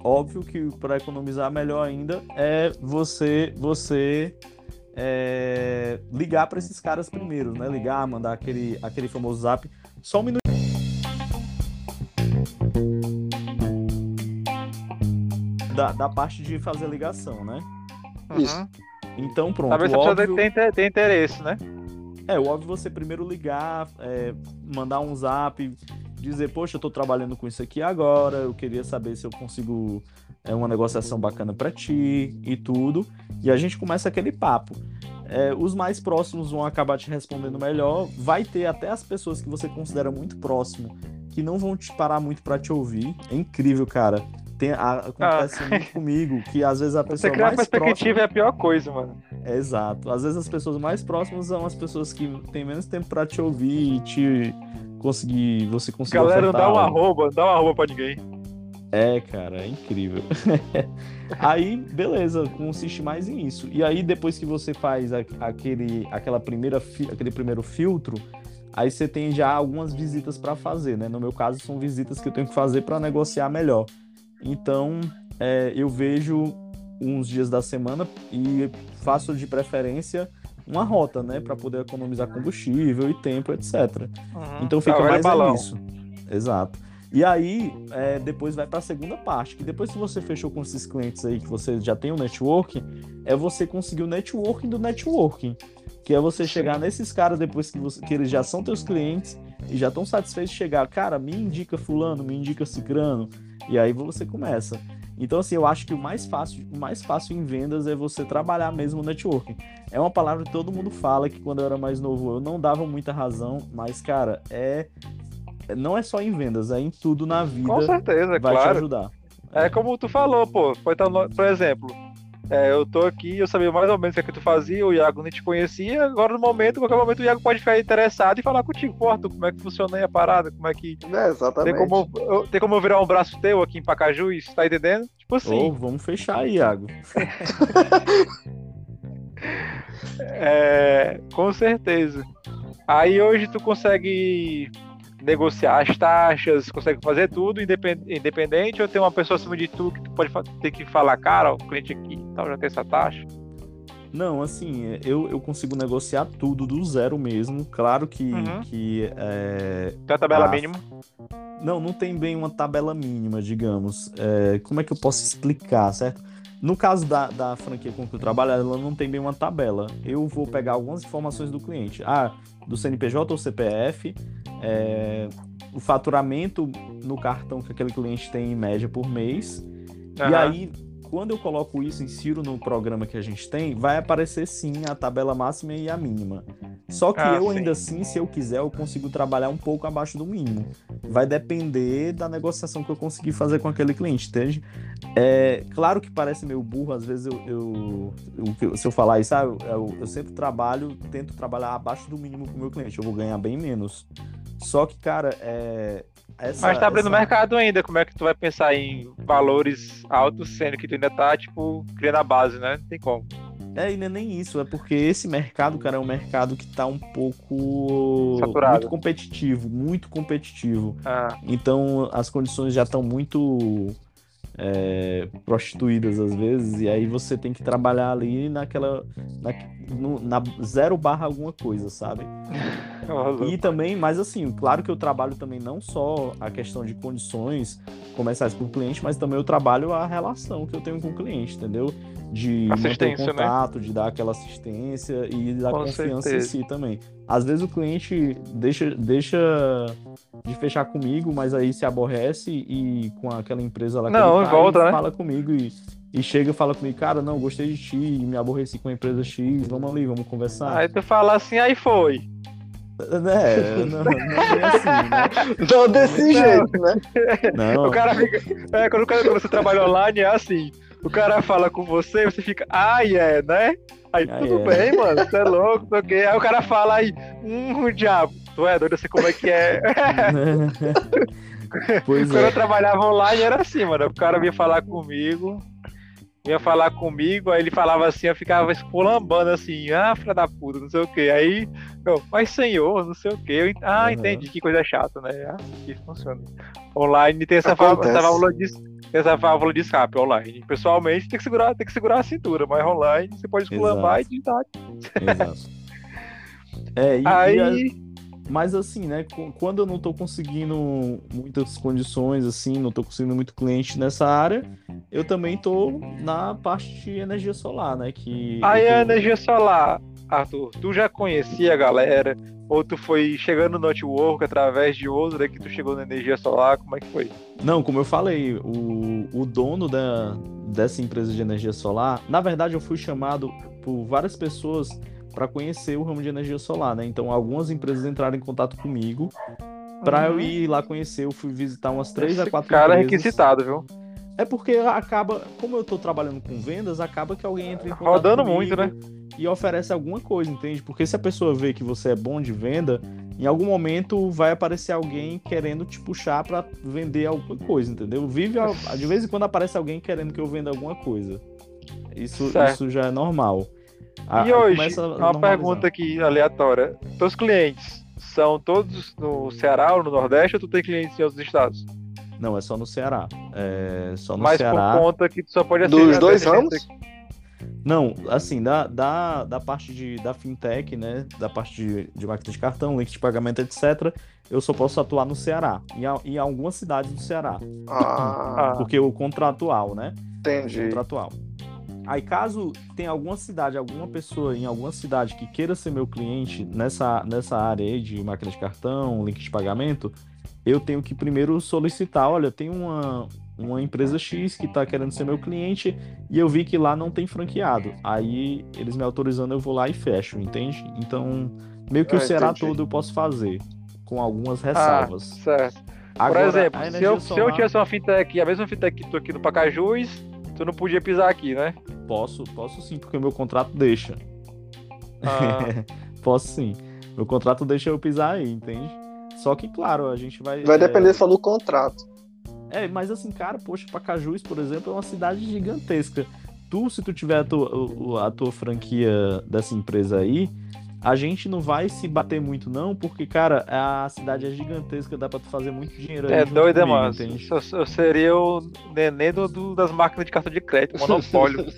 Óbvio que para economizar melhor ainda é você você é, ligar para esses caras primeiro, né? Ligar, mandar aquele, aquele famoso zap. Só um minuto. Da, da parte de fazer ligação, né? Isso. Uhum. Então, pronto. Talvez a o pessoa óbvio... tenha, interesse, né? É, o óbvio você primeiro ligar, é, mandar um zap, dizer, poxa, eu tô trabalhando com isso aqui agora, eu queria saber se eu consigo é, uma negociação bacana para ti e tudo. E a gente começa aquele papo. É, os mais próximos vão acabar te respondendo melhor. Vai ter até as pessoas que você considera muito próximo que não vão te parar muito para te ouvir. É incrível, cara. Tem, a, acontece Ah. muito comigo que às vezes a Você pessoa criar mais perspectiva próxima... é a pior coisa, mano. É, exato. Às vezes as pessoas mais próximas são as pessoas que têm menos tempo pra te ouvir e te conseguir. Você conseguir. Galera, não dá um arroba, não dá um arroba pra ninguém. É, cara, é incrível. <laughs> aí, beleza, consiste mais em isso. E aí, depois que você faz aquele, aquela primeira, fi- aquele primeiro filtro, aí você tem já algumas visitas pra fazer, né? No meu caso, são visitas que eu tenho que fazer pra negociar melhor. Então, é, eu vejo uns dias da semana e faço de preferência uma rota, né, Pra poder economizar combustível e tempo, etc. Uhum. Então fica Tá, mais é balão. nisso. Exato. E aí, é, depois vai para a segunda parte, que depois que você fechou com esses clientes aí, que você já tem o networking, é você conseguir o networking do networking. Que é você chegar nesses caras depois que, você- que eles já são teus clientes e já estão satisfeitos de chegar, cara, me indica fulano, me indica cicrano, e aí você começa. Então, assim, eu acho que o mais fácil, o mais fácil em vendas é você trabalhar mesmo o networking. É uma palavra que todo mundo fala que quando eu era mais novo eu não dava muita razão, mas, cara, é. Não é só em vendas, é em tudo na vida. Com certeza, vai te claro. ajudar. É como tu falou, pô. Foi tão Por exemplo, é, eu tô aqui, eu sabia mais ou menos o que, é que tu fazia, o Iago nem te conhecia, agora no momento, qualquer momento o Iago pode ficar interessado e falar contigo, pô, Arthur, como é que funciona aí a parada, como é que. É, Tem exatamente. como, eu, tem como eu virar um braço teu aqui em Pacajus, tá entendendo? Tipo assim, Ou vamos fechar aí, Iago. <laughs> é, com certeza. Aí hoje tu consegue negociar as taxas, consegue fazer tudo independ- independente ou tem uma pessoa acima de tu que tu pode ter que falar, cara, o cliente aqui tal, já tem essa taxa. Não, assim, eu, eu consigo negociar tudo do zero mesmo. Claro que, Uhum. que é, Tem a tabela Ah, mínima. Não, não tem bem uma tabela mínima, digamos. É, como é que eu posso explicar, certo? No caso da, da franquia com que eu trabalho, ela não tem bem uma tabela. Eu vou pegar algumas informações do cliente. Ah, do CNPJ ou CPF, é, o faturamento no cartão que aquele cliente tem em média por mês. E Aham. aí, quando eu coloco isso, insiro no programa que a gente tem, vai aparecer sim a tabela máxima e a mínima. Só que Ah, eu sim. ainda assim, se eu quiser, eu consigo trabalhar um pouco abaixo do mínimo. Vai depender da negociação que eu conseguir fazer com aquele cliente, entende? É, claro que parece meio burro, às vezes eu, eu- se eu falar isso, ah, eu, eu- eu sempre trabalho, tento trabalhar abaixo do mínimo com o meu cliente, eu vou ganhar bem menos. Só que, cara, é. Essa, Mas tá abrindo essa- mercado ainda, como é que tu vai pensar em valores altos, sendo que tu ainda tá, tipo, criando a base, né? Não tem como. É, e não é nem isso, é porque esse mercado, cara, é um mercado que tá um pouco Saturado. muito competitivo, muito competitivo. Ah, Então as condições já estão muito é, prostituídas às vezes, e aí você tem que trabalhar ali naquela. Na, no- na zero barra alguma coisa, sabe? <laughs> E também, mas assim, claro que eu trabalho também não só a questão de condições comerciais com o cliente, mas também eu trabalho a relação que eu tenho com o cliente, entendeu? De manter o né? contato, de dar aquela assistência e da Com confiança certeza. em si também. Às vezes o cliente deixa, deixa de fechar comigo, mas aí se aborrece e com aquela empresa lá que Não, ele tá, volta, e né? fala comigo e, e chega e fala comigo, cara, não, gostei de ti, me aborreci com a empresa X, vamos ali, vamos conversar. Aí tu fala assim, aí foi. É, <laughs> não, não é assim, né? Não desse jeito, né? Não, O cara fica. É, quando, o cara- quando você trabalha online, é assim. O cara fala com você, você fica, ah, é, né? Aí, Ah, tudo é. bem, mano, você é louco, não sei o quê. Aí o cara fala aí, hum, diabo, tu é doido, eu sei como é que é. <laughs> pois Quando eu é. trabalhava online era assim, mano. O cara vinha falar comigo, vinha falar comigo, aí ele falava assim, eu ficava esculambando assim, ah, filha da puta, não sei o quê. Aí, eu, mas senhor, não sei o ent- ah, Uhum. entendi, que coisa chata, né? Ah, que funciona. Online tem essa, válvula, Acontece. essa válvula de essa válvula de escape online. Pessoalmente tem que segurar, tem que segurar a cintura, mas online você pode esculambar e digitar. Exato. É, e, Aí. e a- Mas assim, né? Quando eu não tô conseguindo muitas condições, assim, não tô conseguindo muito cliente nessa área, eu também tô na parte de energia solar, né? Que Aí a energia solar, Arthur, tu já conhecia a galera? Ou tu foi chegando no network através de outra que tu chegou na energia solar? Como é que foi? Não, como eu falei, o, o dono da, dessa empresa de energia solar, na verdade eu fui chamado por várias pessoas para conhecer o ramo de energia solar, né? Então algumas empresas entraram em contato comigo para uhum. eu ir lá conhecer. Eu fui visitar umas três a quatro cara empresas. é requisitado, viu? É porque acaba, como eu tô trabalhando com vendas, acaba que alguém entra em contato Rodando muito, né? E oferece alguma coisa, entende? Porque se a pessoa vê que você é bom de venda, em algum momento vai aparecer alguém querendo te puxar para vender alguma coisa, entendeu? Vive de vez em quando aparece alguém querendo que eu venda alguma coisa. Isso, isso já é normal. e hoje, uma pergunta aqui aleatória. Teus clientes são todos no Ceará ou no Nordeste ou tu tem clientes em outros estados? Não, é só no Ceará. É só no Mas Ceará. por conta que tu só pode Dos dois ramos? Não, assim, da, da, da parte de, da fintech, né? Da parte de, de máquina de cartão, link de pagamento, etc., eu só posso atuar no Ceará. Em, em algumas cidades do Ceará. Ah. <coughs> Porque o contratual, né? Entendi. O contratual. Aí, caso tenha alguma cidade, alguma pessoa em alguma cidade que queira ser meu cliente nessa, nessa área aí de máquina de cartão, link de pagamento, eu tenho que primeiro solicitar, olha, tem uma, uma empresa X que está querendo ser meu cliente e eu vi que lá não tem franqueado. Aí eles me autorizando, eu vou lá e fecho, entende? Então, meio que ah, o Ceará entendi. todo eu posso fazer, com algumas ressalvas. Ah, certo. Agora, Por exemplo, se eu, solar... se eu tivesse uma fintech, a mesma fintech que tu aqui no Pacajus, tu não podia pisar aqui, né? Posso, posso sim, porque o meu contrato deixa. Ah. <laughs> posso sim. Meu contrato deixa eu pisar aí, entende? Só que, claro, a gente vai. Vai depender é... só do contrato. É, mas assim, cara, poxa, Pacajus, por exemplo, é uma cidade gigantesca. Tu, se tu tiver a tua, a tua franquia dessa empresa aí, a gente não vai se bater muito, não, porque, cara, a cidade é gigantesca, dá pra tu fazer muito dinheiro É doido, comigo, mano. Eu, eu, seria o neném do, do, das máquinas de cartão de crédito, <laughs> monopólio. <laughs>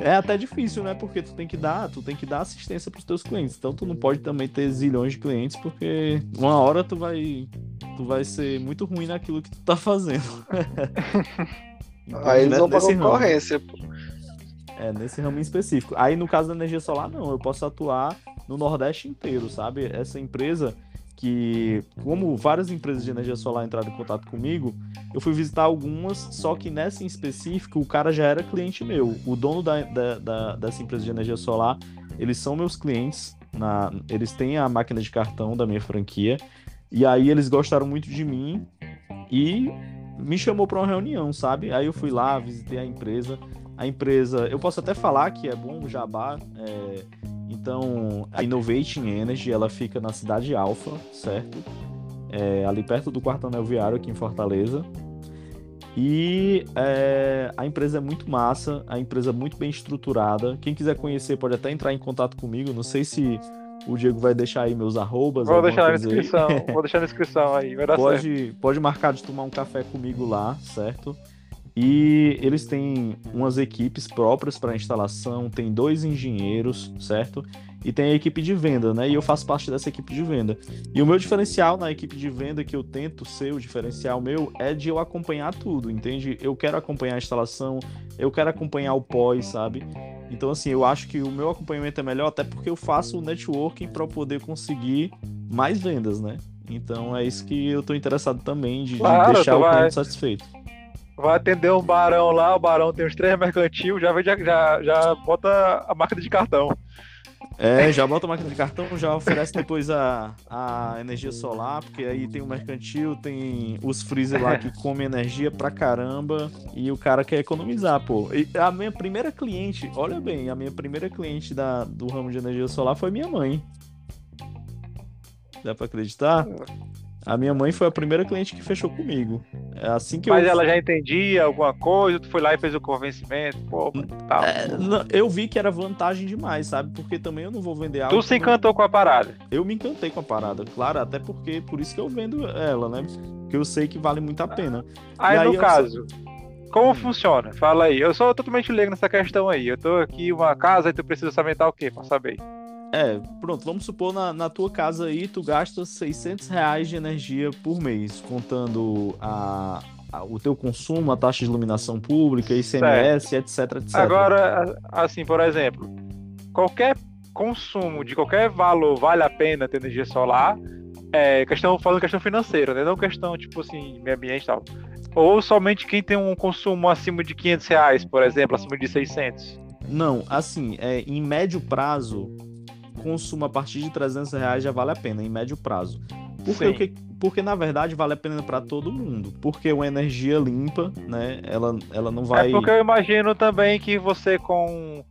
é até difícil, né? Porque tu tem que dar, tu tem que dar assistência pros teus clientes. Então tu não pode também ter zilhões de clientes, porque uma hora tu vai. Tu vai ser muito ruim naquilo que tu tá fazendo. então, <laughs> Aí eles vão pra concorrência, pô. É, nesse ramo específico. Aí no caso da energia solar, não, eu posso atuar no Nordeste inteiro, sabe? Essa empresa que, como várias empresas de energia solar entraram em contato comigo, eu fui visitar algumas, só que nessa em específico o cara já era cliente meu. O dono da, da, da dessa empresa de energia solar, eles são meus clientes, na, eles têm a máquina de cartão da minha franquia, e aí eles gostaram muito de mim e me chamou para uma reunião, sabe? Aí eu fui lá, visitei a empresa, a empresa, eu posso até falar que é bom o Jabá. É, então, a Innovating Energy, ela fica na cidade Alfa, certo? É, ali perto do quarto anel viário aqui em Fortaleza. E é, a empresa é muito massa, a empresa é muito bem estruturada. Quem quiser conhecer pode até entrar em contato comigo. Não sei se o Diego vai deixar aí meus arrobas. Vou deixar na descrição, vou <laughs> deixar na descrição aí, vai dar pode, certo. Pode marcar de tomar um café comigo lá, certo? E eles têm umas equipes próprias para instalação, tem dois engenheiros, certo? E tem a equipe de venda, né? E eu faço parte dessa equipe de venda. E o meu diferencial na equipe de venda, que eu tento ser o diferencial meu, é de eu acompanhar tudo, entende? Eu quero acompanhar a instalação, eu quero acompanhar o pós, sabe? Então, assim, eu acho que o meu acompanhamento é melhor, até porque eu faço o networking para poder conseguir mais vendas, né? Então é isso que eu tô interessado também, de, claro, de deixar o cliente satisfeito vai atender um barão lá, o barão tem os três mercantil, já, já, já, já bota a máquina de cartão. É, já bota a máquina de cartão, já oferece depois a, a energia solar, porque aí tem o mercantil, tem os freezer lá que comem energia pra caramba e o cara quer economizar, pô. E a minha primeira cliente, olha bem, a minha primeira cliente da, do ramo de energia solar foi minha mãe. Dá pra acreditar? A minha mãe foi a primeira cliente que fechou comigo. É assim que Mas eu... ela já entendia alguma coisa, tu foi lá e fez o convencimento, pô, tal. É, eu vi que era vantagem demais, sabe? Porque também eu não vou vender algo. Tu se encantou com a parada? Eu me encantei com a parada, claro, até porque por isso que eu vendo ela, né? Porque eu sei que vale muito a pena. Aí, aí no caso, como funciona? Fala aí. Eu sou totalmente leigo nessa questão aí. Eu tô aqui uma casa e tu precisa saber o quê pra saber? É, pronto, vamos supor na, na tua casa aí, tu gasta 600 reais de energia por mês, contando a, a o teu consumo, a taxa de iluminação pública, ICMS, etc, etc. Agora, assim, por exemplo, qualquer consumo de qualquer valor vale a pena ter energia solar, é, questão, falando questão financeira, né? Não questão, tipo assim, meio ambiente e tal. Ou somente quem tem um consumo acima de 500 reais, por exemplo, acima de 600? Não, assim, é, em médio prazo, consumo a partir de 300 reais já vale a pena, em médio prazo. Porque, porque na verdade vale a pena para todo mundo. Porque uma energia limpa, né? Ela, ela não vai. É porque eu imagino também que você com,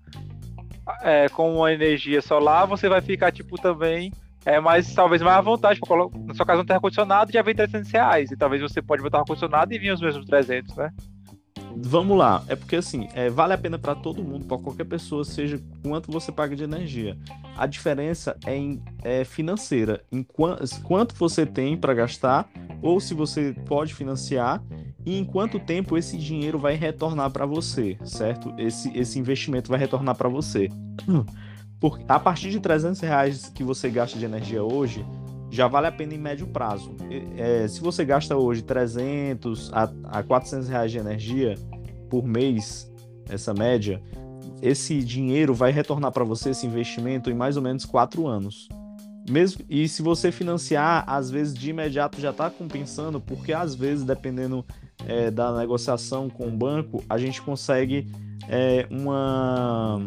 é, com uma energia solar, você vai ficar, tipo, também. É mais, talvez mais à vontade. Na sua casa não tem ar-condicionado, já vem 300 reais. E talvez você pode botar ar-condicionado e vir os mesmos 300, né? Vamos lá, é porque assim, é, vale a pena para todo mundo, para qualquer pessoa, seja quanto você paga de energia. A diferença é, em, é financeira, em quanto, quanto você tem para gastar, ou se você pode financiar, e em quanto tempo esse dinheiro vai retornar para você, certo? Esse, esse investimento vai retornar para você. Porque a partir de 300 reais que você gasta de energia hoje, já vale a pena em médio prazo. É, se você gasta hoje 300 a, a 400 reais de energia por mês, essa média, esse dinheiro vai retornar para você esse investimento em mais ou menos quatro anos. Mesmo, e se você financiar, às vezes de imediato já está compensando, porque às vezes, dependendo é, da negociação com o banco, a gente consegue é, uma,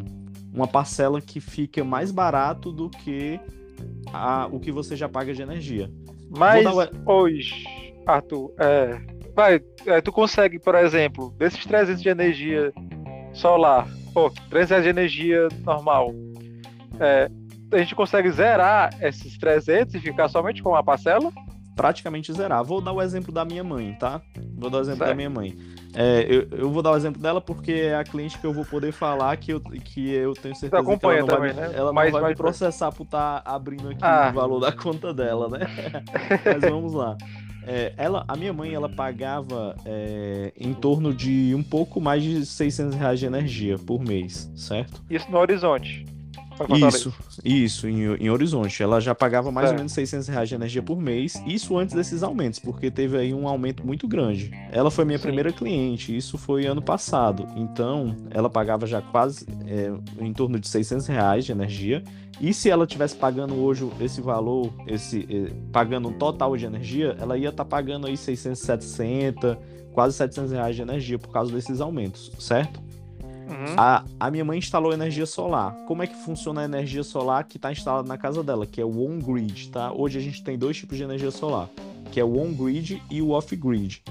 uma parcela que fica mais barato do que a, o que você já paga de energia. Mas hoje, Arthur, é, vai, é, tu consegue, por exemplo, desses 300 de energia solar, pô, 300 de energia normal, é, a gente consegue zerar esses 300 e ficar somente com uma parcela? Praticamente zerar. Vou dar o exemplo da minha mãe, tá? Vou dar o exemplo certo. da minha mãe. É, eu, eu, vou dar o exemplo dela porque é a cliente que eu vou poder falar que eu, que eu tenho certeza que ela não também, vai, né? ela não vai me processar por estar tá abrindo aqui ah. o valor da conta dela, né? <laughs> Mas vamos lá. É, ela, a minha mãe ela pagava é, em torno de um pouco mais de 600 reais de energia por mês, certo? Isso no horizonte. Isso, isso, em, em Horizonte. Ela já pagava mais é. ou menos 600 reais de energia por mês, isso antes desses aumentos, porque teve aí um aumento muito grande. Ela foi minha Sim. primeira cliente, isso foi ano passado. Então, ela pagava já quase é, em torno de 600 reais de energia. E se ela tivesse pagando hoje esse valor, esse eh, pagando um total de energia, ela ia estar tá pagando aí 660, quase 700 reais de energia por causa desses aumentos, certo? Uhum. A, a minha mãe instalou energia solar. Como é que funciona a energia solar que está instalada na casa dela? Que é o on-grid, tá? Hoje a gente tem dois tipos de energia solar, que é o on-grid e o off-grid.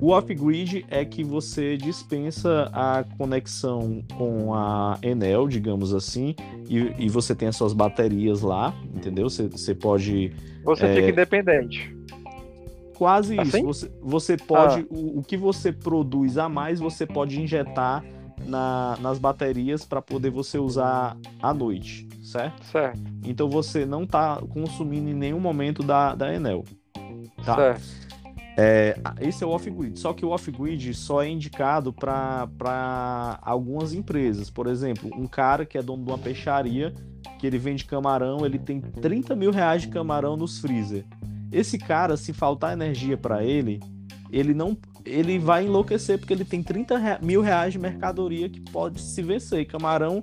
O off-grid é que você dispensa a conexão com a Enel, digamos assim, e, e você tem as suas baterias lá, entendeu? Você, você pode... Você é... fica independente. Quase assim? isso. Você, você pode. Ah. O, o que você produz a mais, você pode injetar na, nas baterias para poder você usar à noite, certo? Certo. Então você não está consumindo em nenhum momento da, da Enel. Tá? Certo. É, esse é o off-grid. Só que o off-grid só é indicado para algumas empresas. Por exemplo, um cara que é dono de uma peixaria, que ele vende camarão, ele tem 30 mil reais de camarão nos freezer. Esse cara, se faltar energia para ele, ele não ele vai enlouquecer porque ele tem 30 mil reais de mercadoria que pode se vencer. E camarão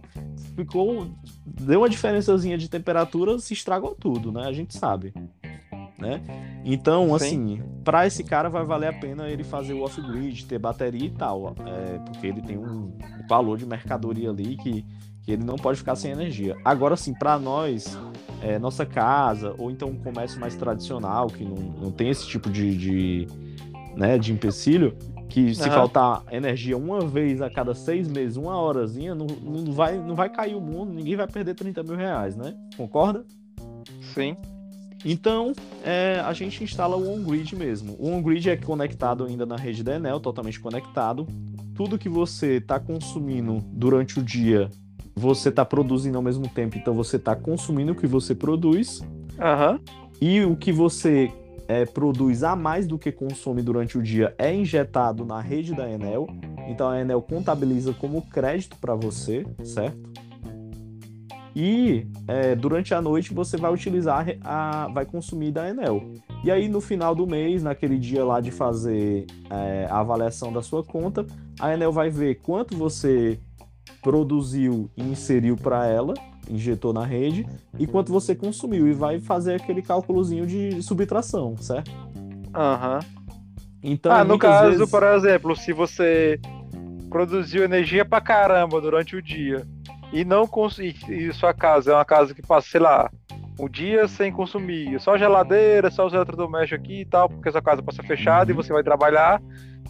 ficou. Deu uma diferençazinha de temperatura, se estragou tudo, né? A gente sabe. Né? Então, assim, para esse cara vai valer a pena ele fazer o off-grid, ter bateria e tal, é, porque ele tem um valor de mercadoria ali que, que ele não pode ficar sem energia. Agora, assim, para nós, é, nossa casa, ou então um comércio mais tradicional, que não, não tem esse tipo de, de né, de empecilho, que se uhum. faltar energia uma vez a cada seis meses, uma horazinha, não, não, vai, não vai cair o mundo, ninguém vai perder 30 mil reais, né? Concorda? Sim. Então, é, a gente instala o on-grid mesmo. O on-grid é conectado ainda na rede da Enel, totalmente conectado. Tudo que você está consumindo durante o dia, você está produzindo ao mesmo tempo, então você está consumindo o que você produz. Uhum. E o que você é, produz a mais do que consome durante o dia é injetado na rede da Enel. Então a Enel contabiliza como crédito para você, certo? e é, durante a noite você vai utilizar a, vai consumir da Enel. E aí no final do mês, naquele dia lá de fazer é, a avaliação da sua conta, a Enel vai ver quanto você produziu e inseriu para ela, injetou na rede, e quanto você consumiu e vai fazer aquele cálculozinho de subtração, certo? Aham. Uhum. Então, ah, no caso, vezes... por exemplo, se você produziu energia pra caramba durante o dia e não e sua casa é uma casa que passa, sei lá, um dia sem consumir, só geladeira, só os eletrodomésticos aqui e tal, porque sua casa passa fechada e você vai trabalhar,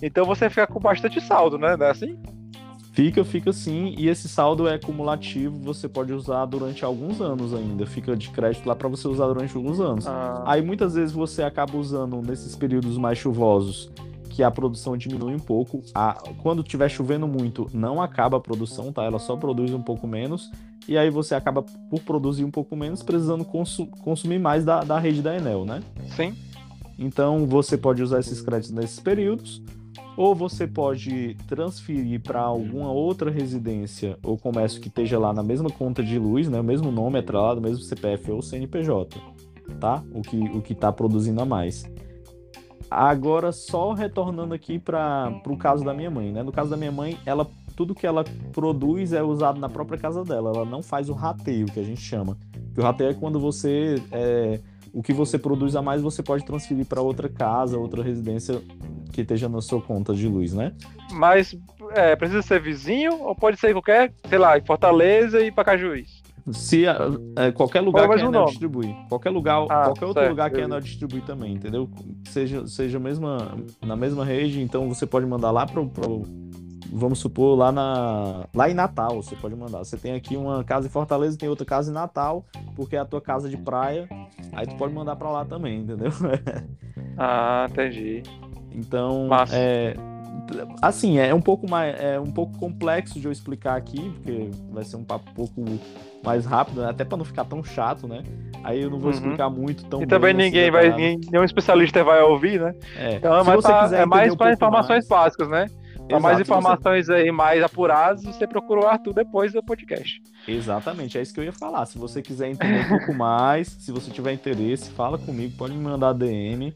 então você fica com bastante saldo, né? Não é assim? Fica, fica sim, e esse saldo é cumulativo, você pode usar durante alguns anos ainda, fica de crédito lá para você usar durante alguns anos. Ah. Aí muitas vezes você acaba usando nesses períodos mais chuvosos que a produção diminui um pouco. A, quando estiver chovendo muito, não acaba a produção, tá? Ela só produz um pouco menos. E aí você acaba, por produzir um pouco menos, precisando consu consumir mais da, da rede da Enel, né? Sim. Então você pode usar esses créditos nesses períodos. Ou você pode transferir para alguma outra residência ou comércio que esteja lá na mesma conta de luz, né? O mesmo nome atrelado, o mesmo CPF ou CNPJ, tá? O que o que está produzindo a mais. Agora, só retornando aqui para o caso da minha mãe, né? No caso da minha mãe, ela tudo que ela produz é usado na própria casa dela. Ela não faz o rateio, que a gente chama. Que o rateio é quando você. É, o que você produz a mais, você pode transferir para outra casa, outra residência que esteja na sua conta de luz, né? Mas é, precisa ser vizinho ou pode ser qualquer, sei lá, em Fortaleza e Pacajuís? Se é, qualquer lugar que a Enel distribui. Qualquer lugar, ah, qualquer outro certo, lugar que a Enel distribui também, entendeu? Seja, seja mesma, na mesma rede, então você pode mandar lá pro, vamos supor, lá, na, lá em Natal, você pode mandar. Você tem aqui uma casa em Fortaleza, tem outra casa em Natal, porque é a tua casa de praia, aí tu pode mandar para lá também, entendeu? <laughs> ah, entendi. Então, é, assim, é um pouco mais é um pouco complexo de eu explicar aqui, porque vai ser um papo um pouco mais rápido, né? até para não ficar tão chato, né? Aí eu não vou uhum. explicar muito tão E também assim, ninguém vai, ninguém, nenhum especialista vai ouvir, né? É. Então é mais, pra, é mais para informações mais... básicas, né? Para mais informações você... aí mais apuradas, você procura o Arthur depois do podcast. Exatamente, é isso que eu ia falar. Se você quiser entender um pouco mais, se você tiver interesse, fala comigo, pode me mandar DM.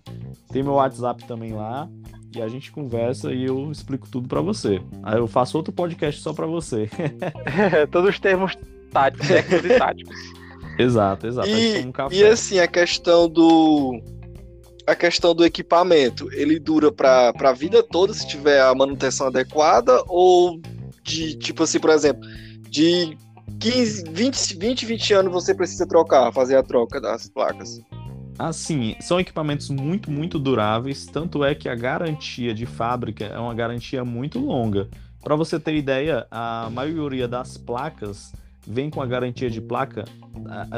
Tem meu WhatsApp também lá. E a gente conversa e eu explico tudo para você. Aí eu faço outro podcast só para você. <laughs> <laughs> Todos os termos táticos, técnicos e táticos. Exato, exato. E, um e assim, a questão do a questão do equipamento, ele dura para a vida toda se tiver a manutenção adequada ou de tipo assim, por exemplo, de 15, 20, 20, 20 anos você precisa trocar, fazer a troca das placas? Assim, são equipamentos muito, muito duráveis, tanto é que a garantia de fábrica é uma garantia muito longa. Para você ter ideia, a maioria das placas vem com a garantia de placa,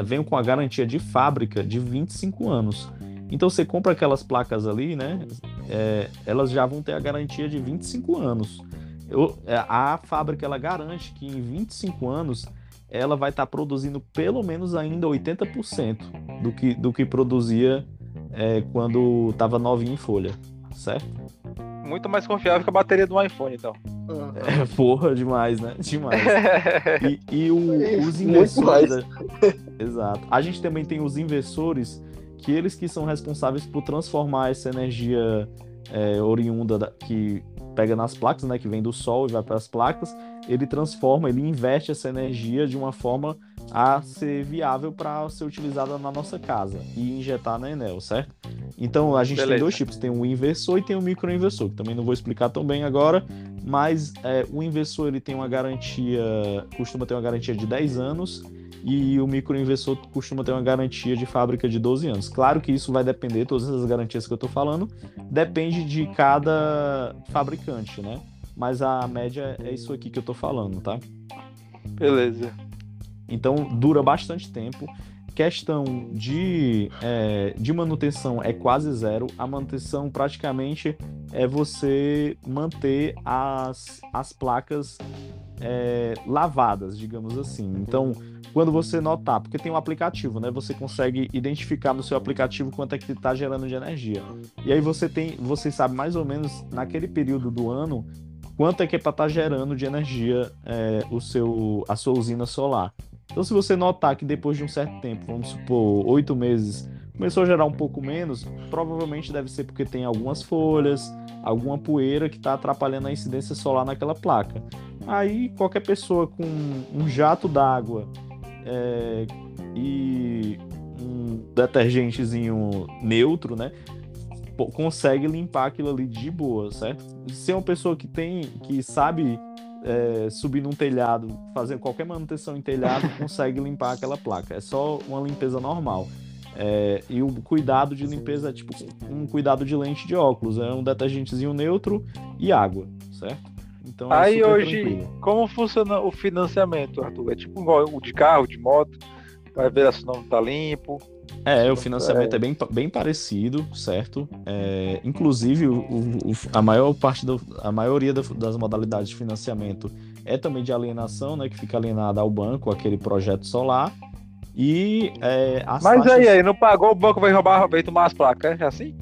vem com a garantia de fábrica de 25 anos. Então você compra aquelas placas ali, né? É, elas já vão ter a garantia de 25 anos. Eu, é, a fábrica ela garante que em 25 anos ela vai estar tá produzindo pelo menos ainda 80% do que, do que produzia é, quando estava novinho em folha, certo? Muito mais confiável que a bateria do iPhone, então. É, <laughs> porra, demais, né? Demais. <laughs> E, e o, os inversores. Exato. A gente também tem os inversores que eles que são responsáveis por transformar essa energia é, oriunda da, que pega nas placas, né, que vem do sol e vai para as placas, ele transforma, ele investe essa energia de uma forma a ser viável para ser utilizada na nossa casa e injetar na Enel, certo? Então a gente Beleza. tem dois tipos, tem um inversor e tem um microinversor, que também não vou explicar tão bem agora, mas é, o inversor ele tem uma garantia, costuma ter uma garantia de 10 anos e o microinversor costuma ter uma garantia de fábrica de 12 anos. Claro que isso vai depender, todas essas garantias que eu estou falando, depende de cada fabricante, né? Mas a média é isso aqui que eu estou falando, tá? Beleza. Então dura bastante tempo. Questão de, é, de manutenção é quase zero. A manutenção praticamente é você manter as, as placas é, lavadas, digamos assim. Então, quando você notar, porque tem um aplicativo, né? Você consegue identificar no seu aplicativo quanto é que está gerando de energia. E aí você tem, você sabe mais ou menos naquele período do ano quanto é que é para estar tá gerando de energia é, o seu, a sua usina solar. Então, se você notar que depois de um certo tempo, vamos supor, oito meses, começou a gerar um pouco menos, provavelmente deve ser porque tem algumas folhas, alguma poeira que está atrapalhando a incidência solar naquela placa. Aí, qualquer pessoa com um jato d'água é, e um detergentezinho neutro, né? Consegue limpar aquilo ali de boa, certo? Se é uma pessoa que tem, que sabe é, subir num telhado, fazer qualquer manutenção em telhado, <laughs> consegue limpar aquela placa. É só uma limpeza normal. É, e o cuidado de limpeza é tipo um cuidado de lente de óculos, é um detergentezinho neutro e água, certo? Então, é Aí hoje, tranquilo. como funciona o financiamento, Arthur? É tipo o de carro, de moto? Vai ver se o nome tá limpo. É, o financiamento é, é bem, bem parecido, certo? É, inclusive, o, o, a maior parte do, a maioria das modalidades de financiamento é também de alienação, né? Que fica alienada ao banco, aquele projeto solar. E é, Mas taxas... aí, aí, não pagou, o banco vai roubar, vai tomar as placas, é assim?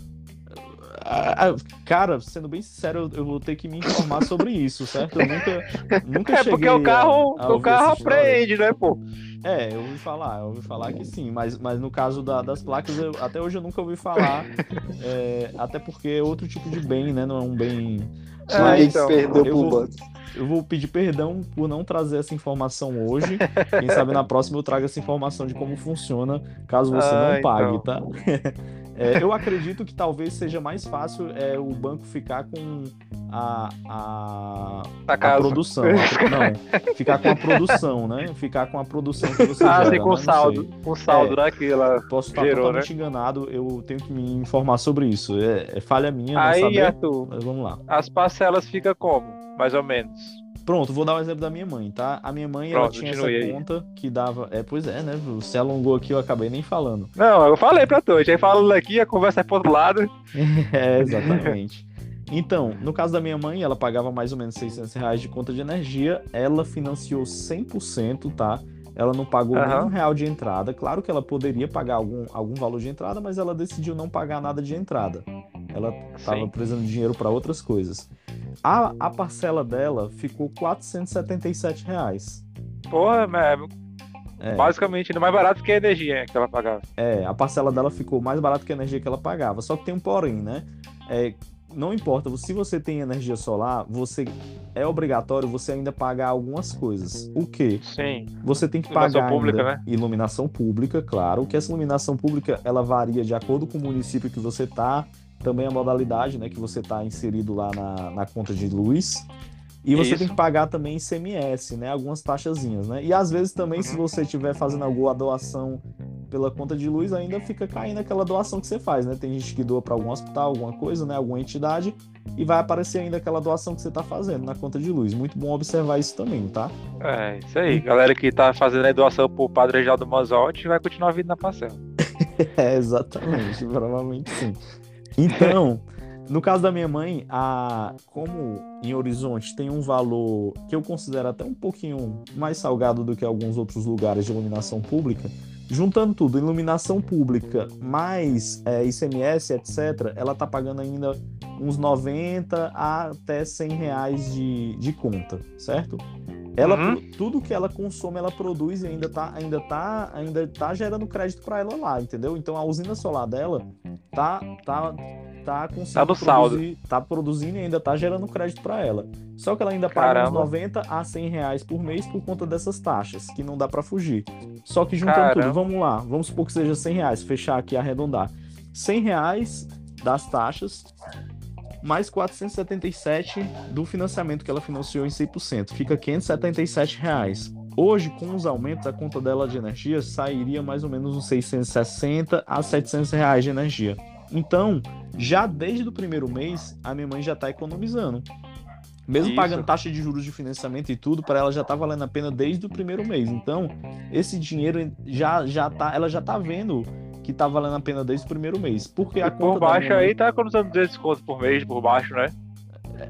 Ah, ah, cara, sendo bem sincero, eu vou ter que me informar sobre isso, certo? Eu nunca, nunca <laughs> é porque o carro, a, a o carro apreende, né, pô? É, eu ouvi falar, eu ouvi falar que sim, mas, mas no caso da, das placas, eu, até hoje eu nunca ouvi falar, <laughs> é, até porque é outro tipo de bem, né? Não é um bem. É, mas então, eu, vou, eu vou pedir perdão por não trazer essa informação hoje. Quem sabe na próxima eu trago essa informação de como funciona, caso você <laughs> ah, não pague, então. tá? É, eu acredito que talvez seja mais fácil é, o banco ficar com a, a, a, produção. A, <laughs> não, ficar com a produção, né? Ficar com a produção que você ah, gera. Sim, com né? saldo. Com saldo, é, né? Que ela posso estar gerou, totalmente né? enganado, eu tenho que me informar sobre isso. É, é falha minha, Aí, saber, Arthur, mas vamos lá. As parcelas ficam como? Mais ou menos. Pronto, vou dar um exemplo da minha mãe, tá? A minha mãe, Pronto, ela tinha essa aí. conta que dava. É, pois é, né? Você alongou aqui, eu acabei nem falando. Não, eu falei pra tu. A gente falando aqui, a conversa é pro outro lado. <laughs> é, exatamente. Então, no caso da minha mãe, ela pagava mais ou menos 600 reais de conta de energia. Ela financiou 100%, tá? Ela não pagou uhum. nenhum real de entrada. Claro que ela poderia pagar algum, algum valor de entrada, mas ela decidiu não pagar nada de entrada. Ela estava precisando de dinheiro para outras coisas. A, a parcela dela ficou 477 reais. Porra, mesmo. É. Basicamente, ainda mais barato que a energia que ela pagava. É, a parcela dela ficou mais barata que a energia que ela pagava. Só que tem um porém, né? É, não importa, se você tem energia solar, você é obrigatório você ainda pagar algumas coisas. O quê? Sim. Você tem que iluminação pagar pública, né? iluminação pública, claro. Que essa iluminação pública ela varia de acordo com o município que você tá, também a modalidade, né, que você está inserido lá na, na conta de luz. E você Isso. tem que pagar também ICMS, né? Algumas taxazinhas, né? E às vezes também, uhum. se você estiver fazendo alguma doação pela conta de luz, ainda fica caindo aquela doação que você faz, né? Tem gente que doa para algum hospital, alguma coisa, né? Alguma entidade, e vai aparecer ainda aquela doação que você está fazendo na conta de luz. Muito bom observar isso também, tá? É, isso aí. Galera que está fazendo a doação pro Padre Reginaldo Mazotti vai continuar vindo na parcela. <laughs> é, exatamente. provavelmente sim. Então, <laughs> no caso da minha mãe, a, como em Horizonte tem um valor que eu considero até um pouquinho mais salgado do que alguns outros lugares de iluminação pública, juntando tudo, iluminação pública mais é, ICMS, etc., ela tá pagando ainda uns 90 a até 100 reais de, de conta, certo? Ela, uhum. tudo que ela consome, ela produz e ainda tá, ainda tá, ainda tá gerando crédito para ela lá, entendeu? Então a usina solar dela tá, tá, tá conseguindo tá produzir, saldo. tá produzindo e ainda tá gerando crédito para ela. Só que ela ainda paga uns 90 a 100 reais por mês por conta dessas taxas, que não dá para fugir. Só que juntando Caramba. tudo, vamos lá, vamos supor que seja 100 reais, fechar aqui arredondar. 100 reais das taxas mais 477 do financiamento que ela financiou em 100%, fica 577 reais. Hoje, com os aumentos, a conta dela de energia sairia mais ou menos uns 660 a 700 reais de energia. Então, já desde o primeiro mês, a minha mãe já está economizando. Mesmo Isso. pagando taxa de juros de financiamento e tudo, para ela já está valendo a pena desde o primeiro mês. Então, esse dinheiro já já tá, ela já está vendo que tá valendo a pena desde o primeiro mês. Porque a por baixo aí tá economizando 200 contos por mês, por baixo, né?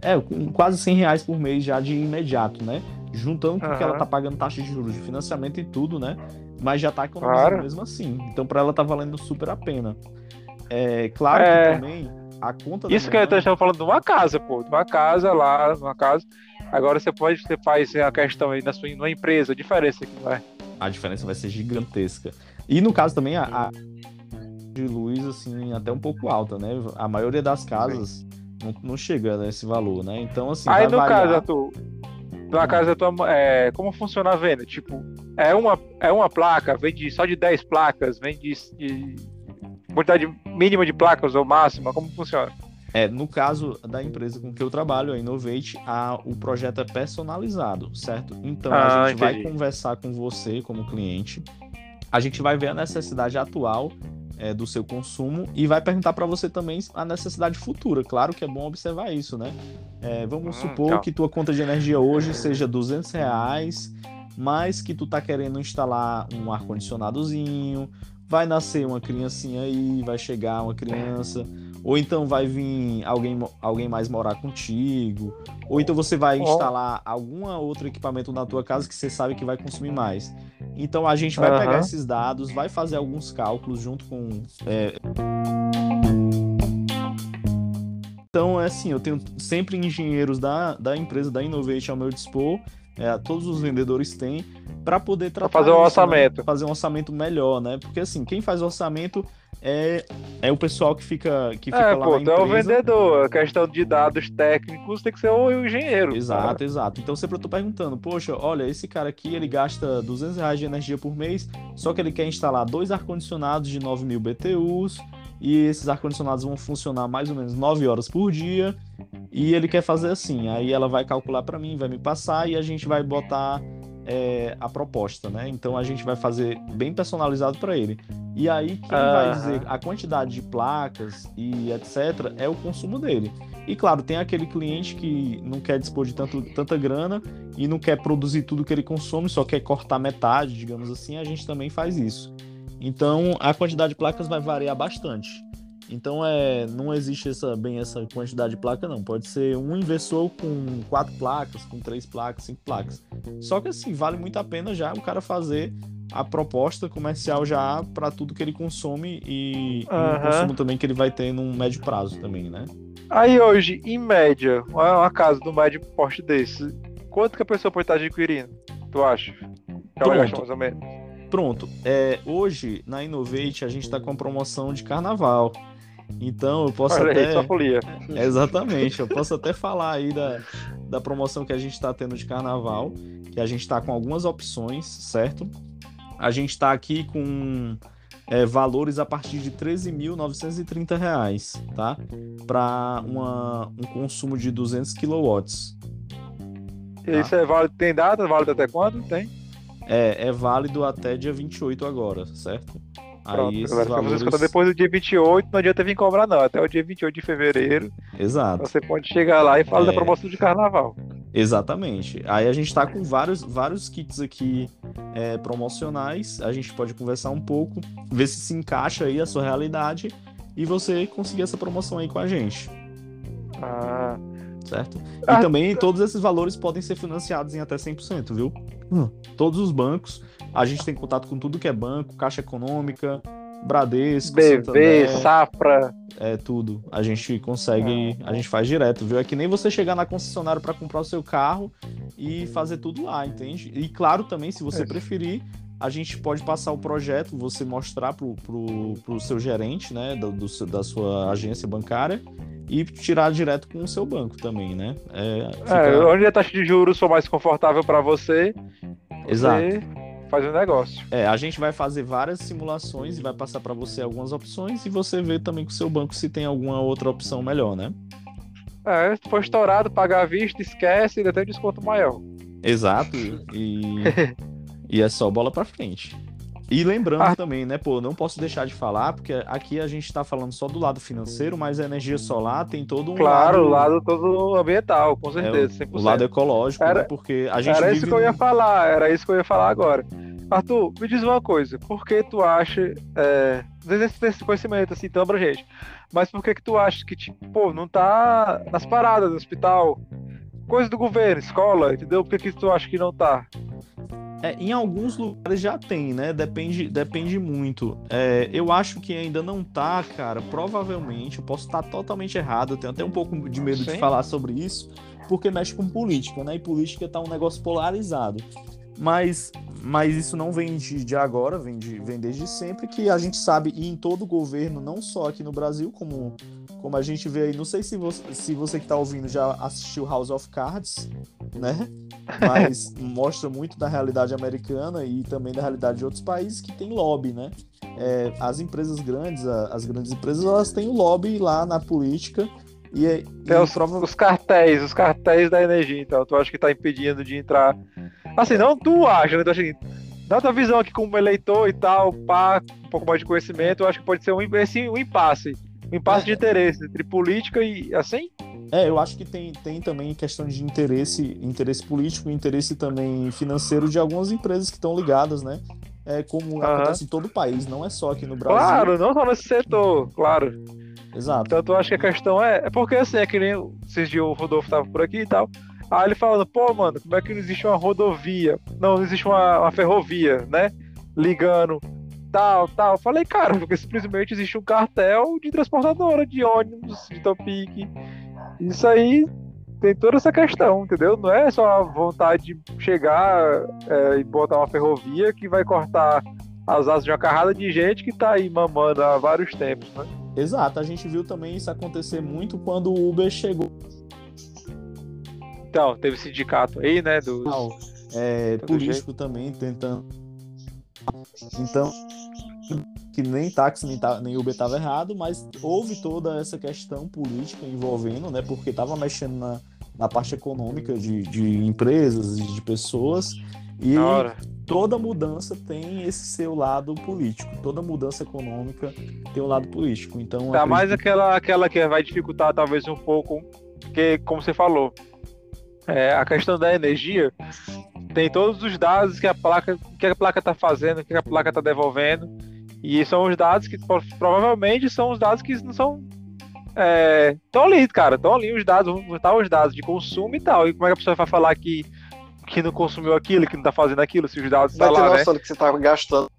É, quase 100 reais por mês já de imediato, né? Juntando com uhum. que ela tá pagando taxa de juros de financiamento e tudo, né? Mas já tá economizando claro. mesmo assim. Então para ela tá valendo super a pena. É claro é... que também a conta Isso que eu estava falando de uma casa, pô. De uma casa lá, uma casa. Agora você pode, você faz a questão aí na sua numa empresa, a diferença aqui, vai. a diferença vai ser gigantesca. E no caso também a, a de luz assim até um pouco alta, né? A maioria das casas não, não chega nesse valor, né? Então assim. Aí no variar... caso, Arthur, na casa da tua é, como funciona a venda? Tipo, é uma, é uma placa, vende só de 10 placas, vende de quantidade mínima de placas ou máxima, como funciona? É, no caso da empresa com que eu trabalho, a Innovate, a, o projeto é personalizado, certo? Então ah, a gente entendi. vai conversar com você como cliente, a gente vai ver a necessidade atual é, do seu consumo e vai perguntar para você também a necessidade futura. Claro que é bom observar isso, né? É, vamos hum, supor que tua conta de energia hoje seja 200 reais, mas que tu tá querendo instalar um ar condicionadozinho, vai nascer uma criancinha aí, vai chegar uma criança ou então vai vir alguém, alguém mais morar contigo, ou então você vai instalar algum outro equipamento na tua casa que você sabe que vai consumir mais. Então a gente vai uhum. pegar esses dados, vai fazer alguns cálculos junto com. É... Então é assim, eu tenho sempre engenheiros da, da empresa da Innovation ao meu dispor, é, todos os vendedores têm, para poder tratar. Pra fazer um orçamento. Né? Fazer um orçamento melhor, né? Porque assim, quem faz orçamento é, é o pessoal que fica, que fica é, lá pô, na empresa. é o vendedor. A questão de dados técnicos tem que ser o engenheiro. Exato, cara. exato. Então sempre eu tô perguntando, poxa, olha, esse cara aqui, ele gasta 200 reais de energia por mês, só que ele quer instalar dois ar-condicionados de 9 mil BTUs, e esses ar-condicionados vão funcionar mais ou menos 9 horas por dia, e ele quer fazer assim, aí ela vai calcular para mim, vai me passar, e a gente vai botar é, a proposta, né? Então a gente vai fazer bem personalizado para ele. E aí quem uhum. vai dizer a quantidade de placas e etc é o consumo dele. E claro, tem aquele cliente que não quer dispor de tanto, tanta grana e não quer produzir tudo que ele consome, só quer cortar metade, digamos assim, a gente também faz isso. Então a quantidade de placas vai variar bastante. Então é, não existe essa, bem essa quantidade de placa, não. Pode ser um inversor com quatro placas, com três placas, cinco placas. Só que assim, vale muito a pena já o cara fazer a proposta comercial já para tudo que ele consome e, uhum. o consumo também que ele vai ter num médio prazo também, né? Aí hoje, em média, uma casa do médio porte desse, quanto que a pessoa pode estar adquirindo? Tu acha? Pronto. mais ou menos. Pronto. É, hoje, na Innovate, a gente está com promoção de carnaval. Então eu posso Olha até. Aí, folia. <laughs> Exatamente, eu posso até falar aí da, da promoção que a gente está tendo de carnaval, que a gente está com algumas opções, certo? A gente está aqui com é, valores a partir de R$ 13.930, tá? Para um consumo de 200 kW. Tá? Isso é válido, tem data? Válido até quando? Tem? É, é válido até dia 28 agora, certo? Pronto, aí esses valores... depois do dia 28, não adianta vir cobrar não, até o dia 28 de fevereiro. Exato. Você pode chegar lá e falar é... da promoção de carnaval. Exatamente. Aí a gente está com vários, vários kits aqui é, promocionais, a gente pode conversar um pouco, ver se se encaixa aí a sua realidade e você conseguir essa promoção aí com a gente. Ah. Certo? Ah. E também todos esses valores podem ser financiados em até 100%, viu? Hum. Todos os bancos a gente tem contato com tudo que é banco, Caixa Econômica, Bradesco, BV, Santander, Safra. É tudo. A gente consegue, a gente faz direto, viu? É que nem você chegar na concessionária para comprar o seu carro e fazer tudo lá, entende? E claro também, se você é. preferir, a gente pode passar o projeto, você mostrar pro, pro, pro seu gerente, né, do, do, da sua agência bancária e tirar direto com o seu banco também, né? É, fica... é onde a taxa de juros for mais confortável para você, Exato. Você fazer um negócio. É, a gente vai fazer várias simulações e vai passar para você algumas opções e você vê também com o seu banco se tem alguma outra opção melhor, né? É, se for estourado, pagar a vista, esquece, ainda tem desconto maior. Exato, e, <laughs> e é só bola para frente. E lembrando ah. também, né, pô, não posso deixar de falar, porque aqui a gente está falando só do lado financeiro, mas a energia solar tem todo um claro, o lado todo ambiental, com certeza, é, o, o lado ecológico, era, né, porque a gente Era vive... isso que eu ia falar, era isso que eu ia falar agora. Arthur, me diz uma coisa, por que tu acha, é, às vezes esse conhecimento assim tão abrangente, mas por que que tu acha que, tipo, pô, não tá nas paradas do hospital, coisa do governo, escola, entendeu? Por que que tu acha que não tá? É, em alguns lugares já tem, né? Depende, depende muito. É, eu acho que ainda não tá, cara. Provavelmente, eu posso estar totalmente errado. Eu tenho até um pouco de medo de falar sobre isso, porque mexe com política, né? E política tá um negócio polarizado. Mas mas isso não vem de, de agora, vem, de, vem desde sempre, que a gente sabe, e em todo governo, não só aqui no Brasil, como, como a gente vê aí, não sei se você, se você que está ouvindo já assistiu House of Cards, né? <laughs> Mas mostra muito da realidade americana e também da realidade de outros países que tem lobby, né? É, as empresas grandes, as grandes empresas, elas têm o lobby lá na política e, e Tem os, prova... os cartéis, os cartéis da energia, então. Tu acha que tá impedindo de entrar. Assim, não tu acha, né? Tu acha que, na tua visão aqui como eleitor e tal, pá, um pouco mais de conhecimento, eu acho que pode ser um, esse, um impasse. Um impasse de interesse entre política e assim? É, eu acho que tem, tem também questão de interesse, interesse político e interesse também financeiro de algumas empresas que estão ligadas, né? É como uhum. acontece em todo o país, não é só aqui no Brasil. Claro, não só nesse setor, claro. Exato. Então eu acho que a questão é. É porque assim, é que nem esses dias o Rodolfo tava por aqui e tal. Aí ele falando, pô, mano, como é que não existe uma rodovia? Não, não existe uma, uma ferrovia, né? Ligando tal, tal. Falei, cara, porque simplesmente existe um cartel de transportadora, de ônibus, de topique. Isso aí tem toda essa questão, entendeu? Não é só a vontade de chegar é, e botar uma ferrovia que vai cortar as asas de uma carrada de gente que tá aí mamando há vários tempos, né? Exato, a gente viu também isso acontecer muito quando o Uber chegou. Então, teve sindicato aí, né? Dos... É, político jeito. também tentando. Então, que nem táxi nem, tá, nem Uber estava errado, mas houve toda essa questão política envolvendo, né? Porque estava mexendo na, na parte econômica de, de empresas e de pessoas. E toda mudança tem esse seu lado político. Toda mudança econômica tem um lado político. Então, tá acredito... mais aquela, aquela que vai dificultar talvez um pouco, que como você falou, é, a questão da energia tem todos os dados que a placa que a placa está fazendo, que a placa está devolvendo, e são os dados que provavelmente são os dados que não são estão é, ali, cara, estão ali os dados, vão botar os dados de consumo e tal. E como é que a pessoa vai falar que que não consumiu aquilo, que não tá fazendo aquilo, se os dados estão tá lá, noção né? que você tá gastando.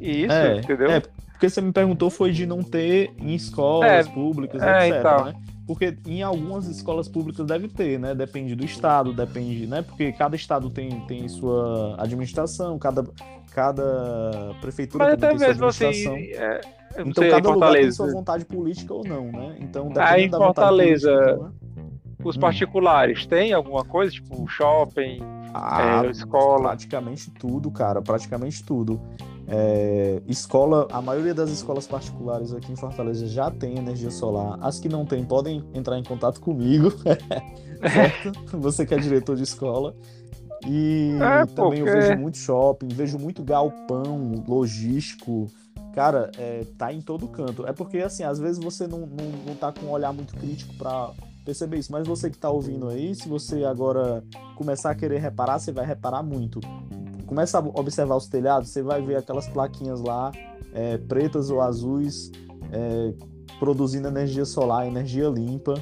Isso, é, entendeu? É, porque você me perguntou foi de não ter em escolas é, públicas, é, etc, então. né? Porque em algumas escolas públicas deve ter, né? Depende do estado, depende, né? Porque cada estado tem, tem sua administração, cada, cada prefeitura Mas tem sua assim, administração. Assim, é, então sei, cada lugar tem sua vontade política ou não, né? Então depende Aí em Fortaleza, política, né? os hum. particulares têm alguma coisa, tipo shopping, ah, é, escola? Praticamente tudo, cara, praticamente tudo. É, escola, a maioria das escolas particulares aqui em Fortaleza já tem energia solar. As que não tem podem entrar em contato comigo, <laughs> certo? Você que é diretor de escola. E é, também porque... eu vejo muito shopping, vejo muito galpão logístico. Cara, é, tá em todo canto. É porque, assim, às vezes você não, não, não tá com um olhar muito crítico para perceber isso. Mas você que está ouvindo aí, se você agora começar a querer reparar, você vai reparar muito. Começa a observar os telhados, você vai ver aquelas plaquinhas lá, é, pretas ou azuis, é, produzindo energia solar, energia limpa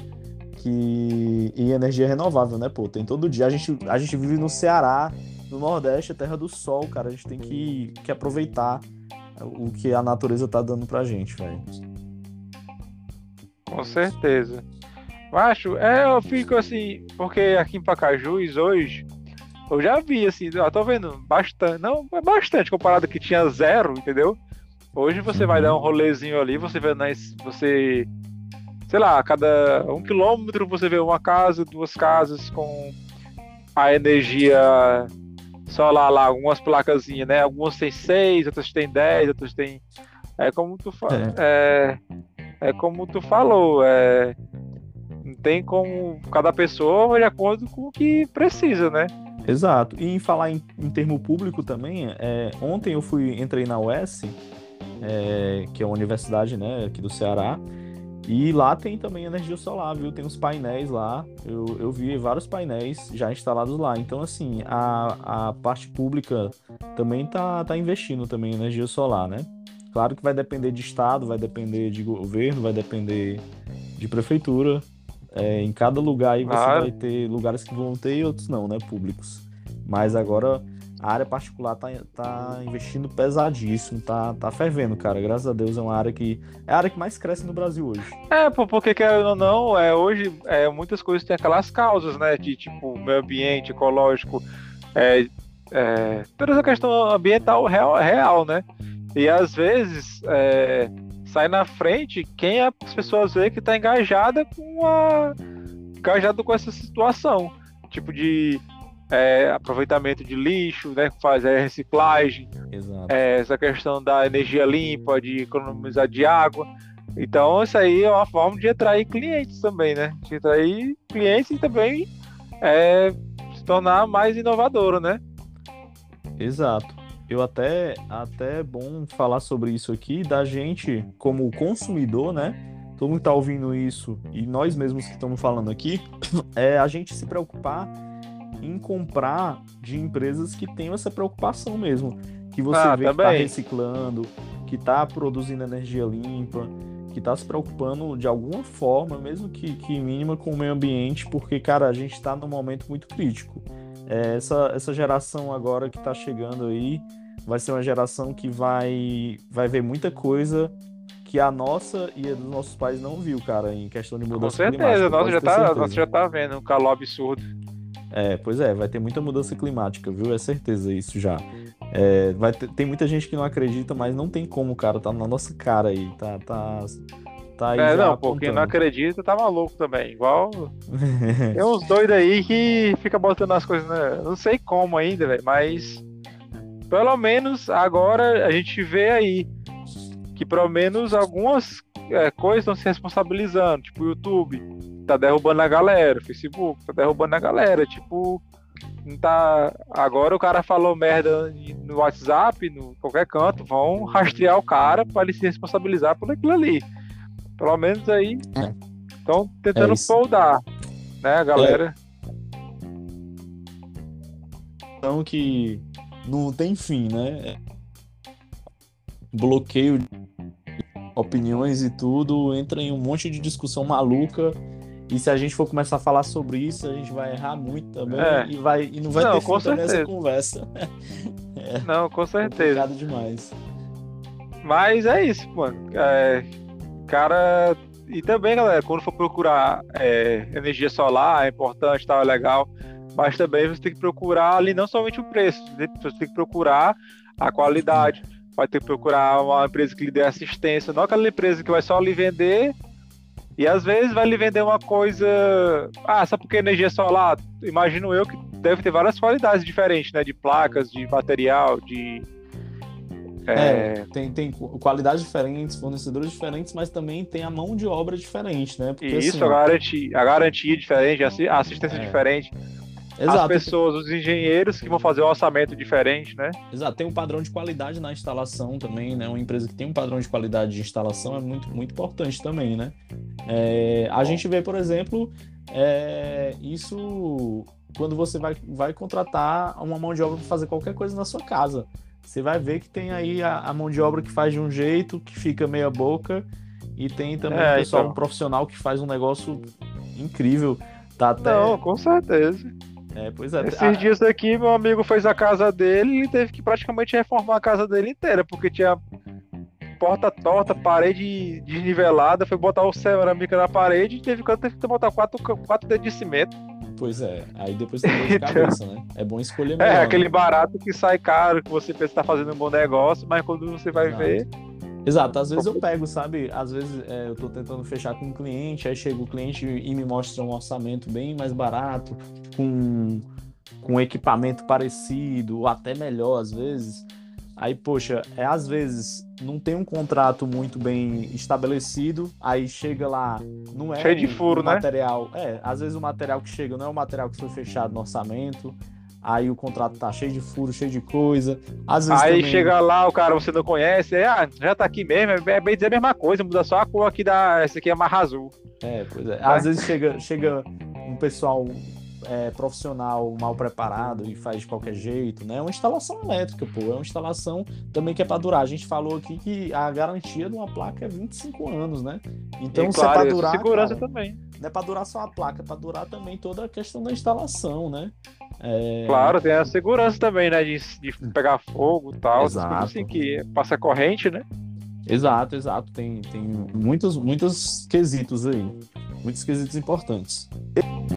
que... e energia renovável, né, pô? Tem todo dia. A gente, a gente vive no Ceará, no Nordeste, a terra do sol, cara. A gente tem que, que aproveitar o que a natureza tá dando pra gente, velho. Com certeza. Acho, é, eu fico assim, porque aqui em Pacajus hoje, eu já vi assim, eu tô vendo bastante, não, é bastante comparado que tinha zero, entendeu? Hoje você vai dar um rolezinho ali, você vê nas, você, sei lá, a cada um quilômetro você vê uma casa, duas casas com a energia solar lá, algumas placazinhas, né? Algumas tem seis, outras tem dez, outras tem, é como tu é. é, é como tu falou, é não tem como cada pessoa de acordo com o que precisa, né? Exato. E em falar em, em termo público também, é, ontem eu fui entrei na UES, é, que é uma universidade né, aqui do Ceará, e lá tem também energia solar, viu? Tem uns painéis lá. Eu, eu vi vários painéis já instalados lá. Então, assim, a, a parte pública também tá, tá investindo também em energia solar, né? Claro que vai depender de estado, vai depender de governo, vai depender de prefeitura, é, em cada lugar aí você ah. vai ter lugares que vão ter e outros não, né? Públicos. Mas agora a área particular tá, tá investindo pesadíssimo, tá, tá fervendo, cara. Graças a Deus é uma área que. É a área que mais cresce no Brasil hoje. É, porque querendo ou não, é, hoje é, muitas coisas têm aquelas causas, né? De tipo meio ambiente, ecológico, é, é, toda essa questão ambiental real, real né? E às vezes é, sai na frente quem as pessoas vê que está engajada com a engajado com essa situação, tipo de é, aproveitamento de lixo, né? Faz a reciclagem, é, essa questão da energia limpa, de economizar de água. Então isso aí é uma forma de atrair clientes também, né? De atrair clientes e também é, se tornar mais inovadora, né? Exato. Eu até até é bom falar sobre isso aqui da gente como consumidor, né? Todo mundo tá ouvindo isso e nós mesmos que estamos falando aqui, <coughs> é a gente se preocupar em comprar de empresas que tenham essa preocupação mesmo, que você ah, vê também. que tá reciclando, que tá produzindo energia limpa, que tá se preocupando de alguma forma, mesmo que, que mínima, com o meio ambiente, porque, cara, a gente está num momento muito crítico. É, essa, essa geração agora que está chegando aí vai ser uma geração que vai, vai ver muita coisa que a nossa e a dos nossos pais não viu, cara, em questão de mudança climática. Com certeza, nossa já, tá, nossa já tá vendo um calor absurdo. É, pois é, vai ter muita mudança climática, viu? É certeza isso já. É, vai ter, tem muita gente que não acredita, mas não tem como, cara, tá na nossa cara aí, tá, tá, tá aí É, não, pô, quem não acredita tá maluco também, igual <laughs> tem uns doidos aí que fica botando as coisas, né? Não sei como ainda, velho, mas pelo menos agora a gente vê aí que pelo menos algumas é, coisas estão se responsabilizando, tipo o YouTube tá derrubando a galera, o Facebook tá derrubando a galera, tipo, não tá. Agora o cara falou merda no WhatsApp, no qualquer canto, vão rastrear o cara para ele se responsabilizar por aquilo ali. Pelo menos aí estão é. tentando é foldar, né, a galera. Então que não tem fim, né? Bloqueio opiniões e tudo, entra em um monte de discussão maluca. E se a gente for começar a falar sobre isso, a gente vai errar muito também é. e, vai, e não vai não, ter fim nessa conversa. é, <laughs> não, com certeza. Complicado demais. Mas é isso, mano. É, cara. E também, galera, quando for procurar é, energia solar, é importante, tá, é legal. Mas também você tem que procurar ali não somente o preço, você tem que procurar a qualidade vai ter que procurar uma empresa que lhe dê assistência, não aquela empresa que vai só lhe vender e às vezes vai lhe vender uma coisa. Ah, só porque energia solar, imagino eu que deve ter várias qualidades diferentes, né? De placas, de material, de. É, é tem, tem qualidades diferentes, fornecedores diferentes, mas também tem a mão de obra diferente, né? Porque, isso, assim, a, garantia, a garantia diferente, a assistência é. diferente. Exato. as pessoas, os engenheiros que vão fazer um orçamento diferente, né? Exato, tem um padrão de qualidade na instalação também, né? Uma empresa que tem um padrão de qualidade de instalação é muito, muito importante também, né? É, a gente vê, por exemplo, é, isso quando você vai, vai contratar uma mão de obra para fazer qualquer coisa na sua casa. Você vai ver que tem aí a, a mão de obra que faz de um jeito, que fica meia boca, e tem também é, pessoal, então... um profissional que faz um negócio incrível. Tá até... Não, com certeza. É, pois é. Esses ah, dias aqui, meu amigo fez a casa dele e teve que praticamente reformar a casa dele inteira, porque tinha porta torta, parede desnivelada, foi botar o cerâmica na parede e teve, teve que botar quatro, quatro dedos de cimento. Pois é, aí depois <laughs> tem dor de cabeça, né? É bom escolher é, melhor. É, aquele né? barato que sai caro, que você pensa que tá fazendo um bom negócio, mas quando você vai Exato. ver Exato, às vezes eu pego, sabe? Às vezes é, eu tô tentando fechar com um cliente, aí chega o cliente e me mostra um orçamento bem mais barato, com, com equipamento parecido, ou até melhor às vezes. Aí, poxa, é, às vezes não tem um contrato muito bem estabelecido, aí chega lá, não é Cheio de furo, né? material. É, às vezes o material que chega não é o material que foi fechado no orçamento aí o contrato tá cheio de furo, cheio de coisa. Às vezes aí também... chega lá, o cara você não conhece, é, ah, já tá aqui mesmo, é bem dizer a mesma coisa, muda só a cor aqui da. Essa aqui é mais azul. É, pois é. Às vezes chega, chega um pessoal é, profissional mal preparado e faz de qualquer jeito, né? É uma instalação elétrica, pô. É uma instalação também que é para durar. A gente falou aqui que a garantia de uma placa é 25 anos, né? Então, e, se claro, é para durar. Segurança cara, também. Não é para durar só a placa, é para durar também toda a questão da instalação, né? É... Claro, tem a segurança também, né? De, de pegar fogo e tal. Exato. Assim que passa corrente, né? Exato, exato. Tem, tem muitos, muitos quesitos aí. Muitos quesitos importantes.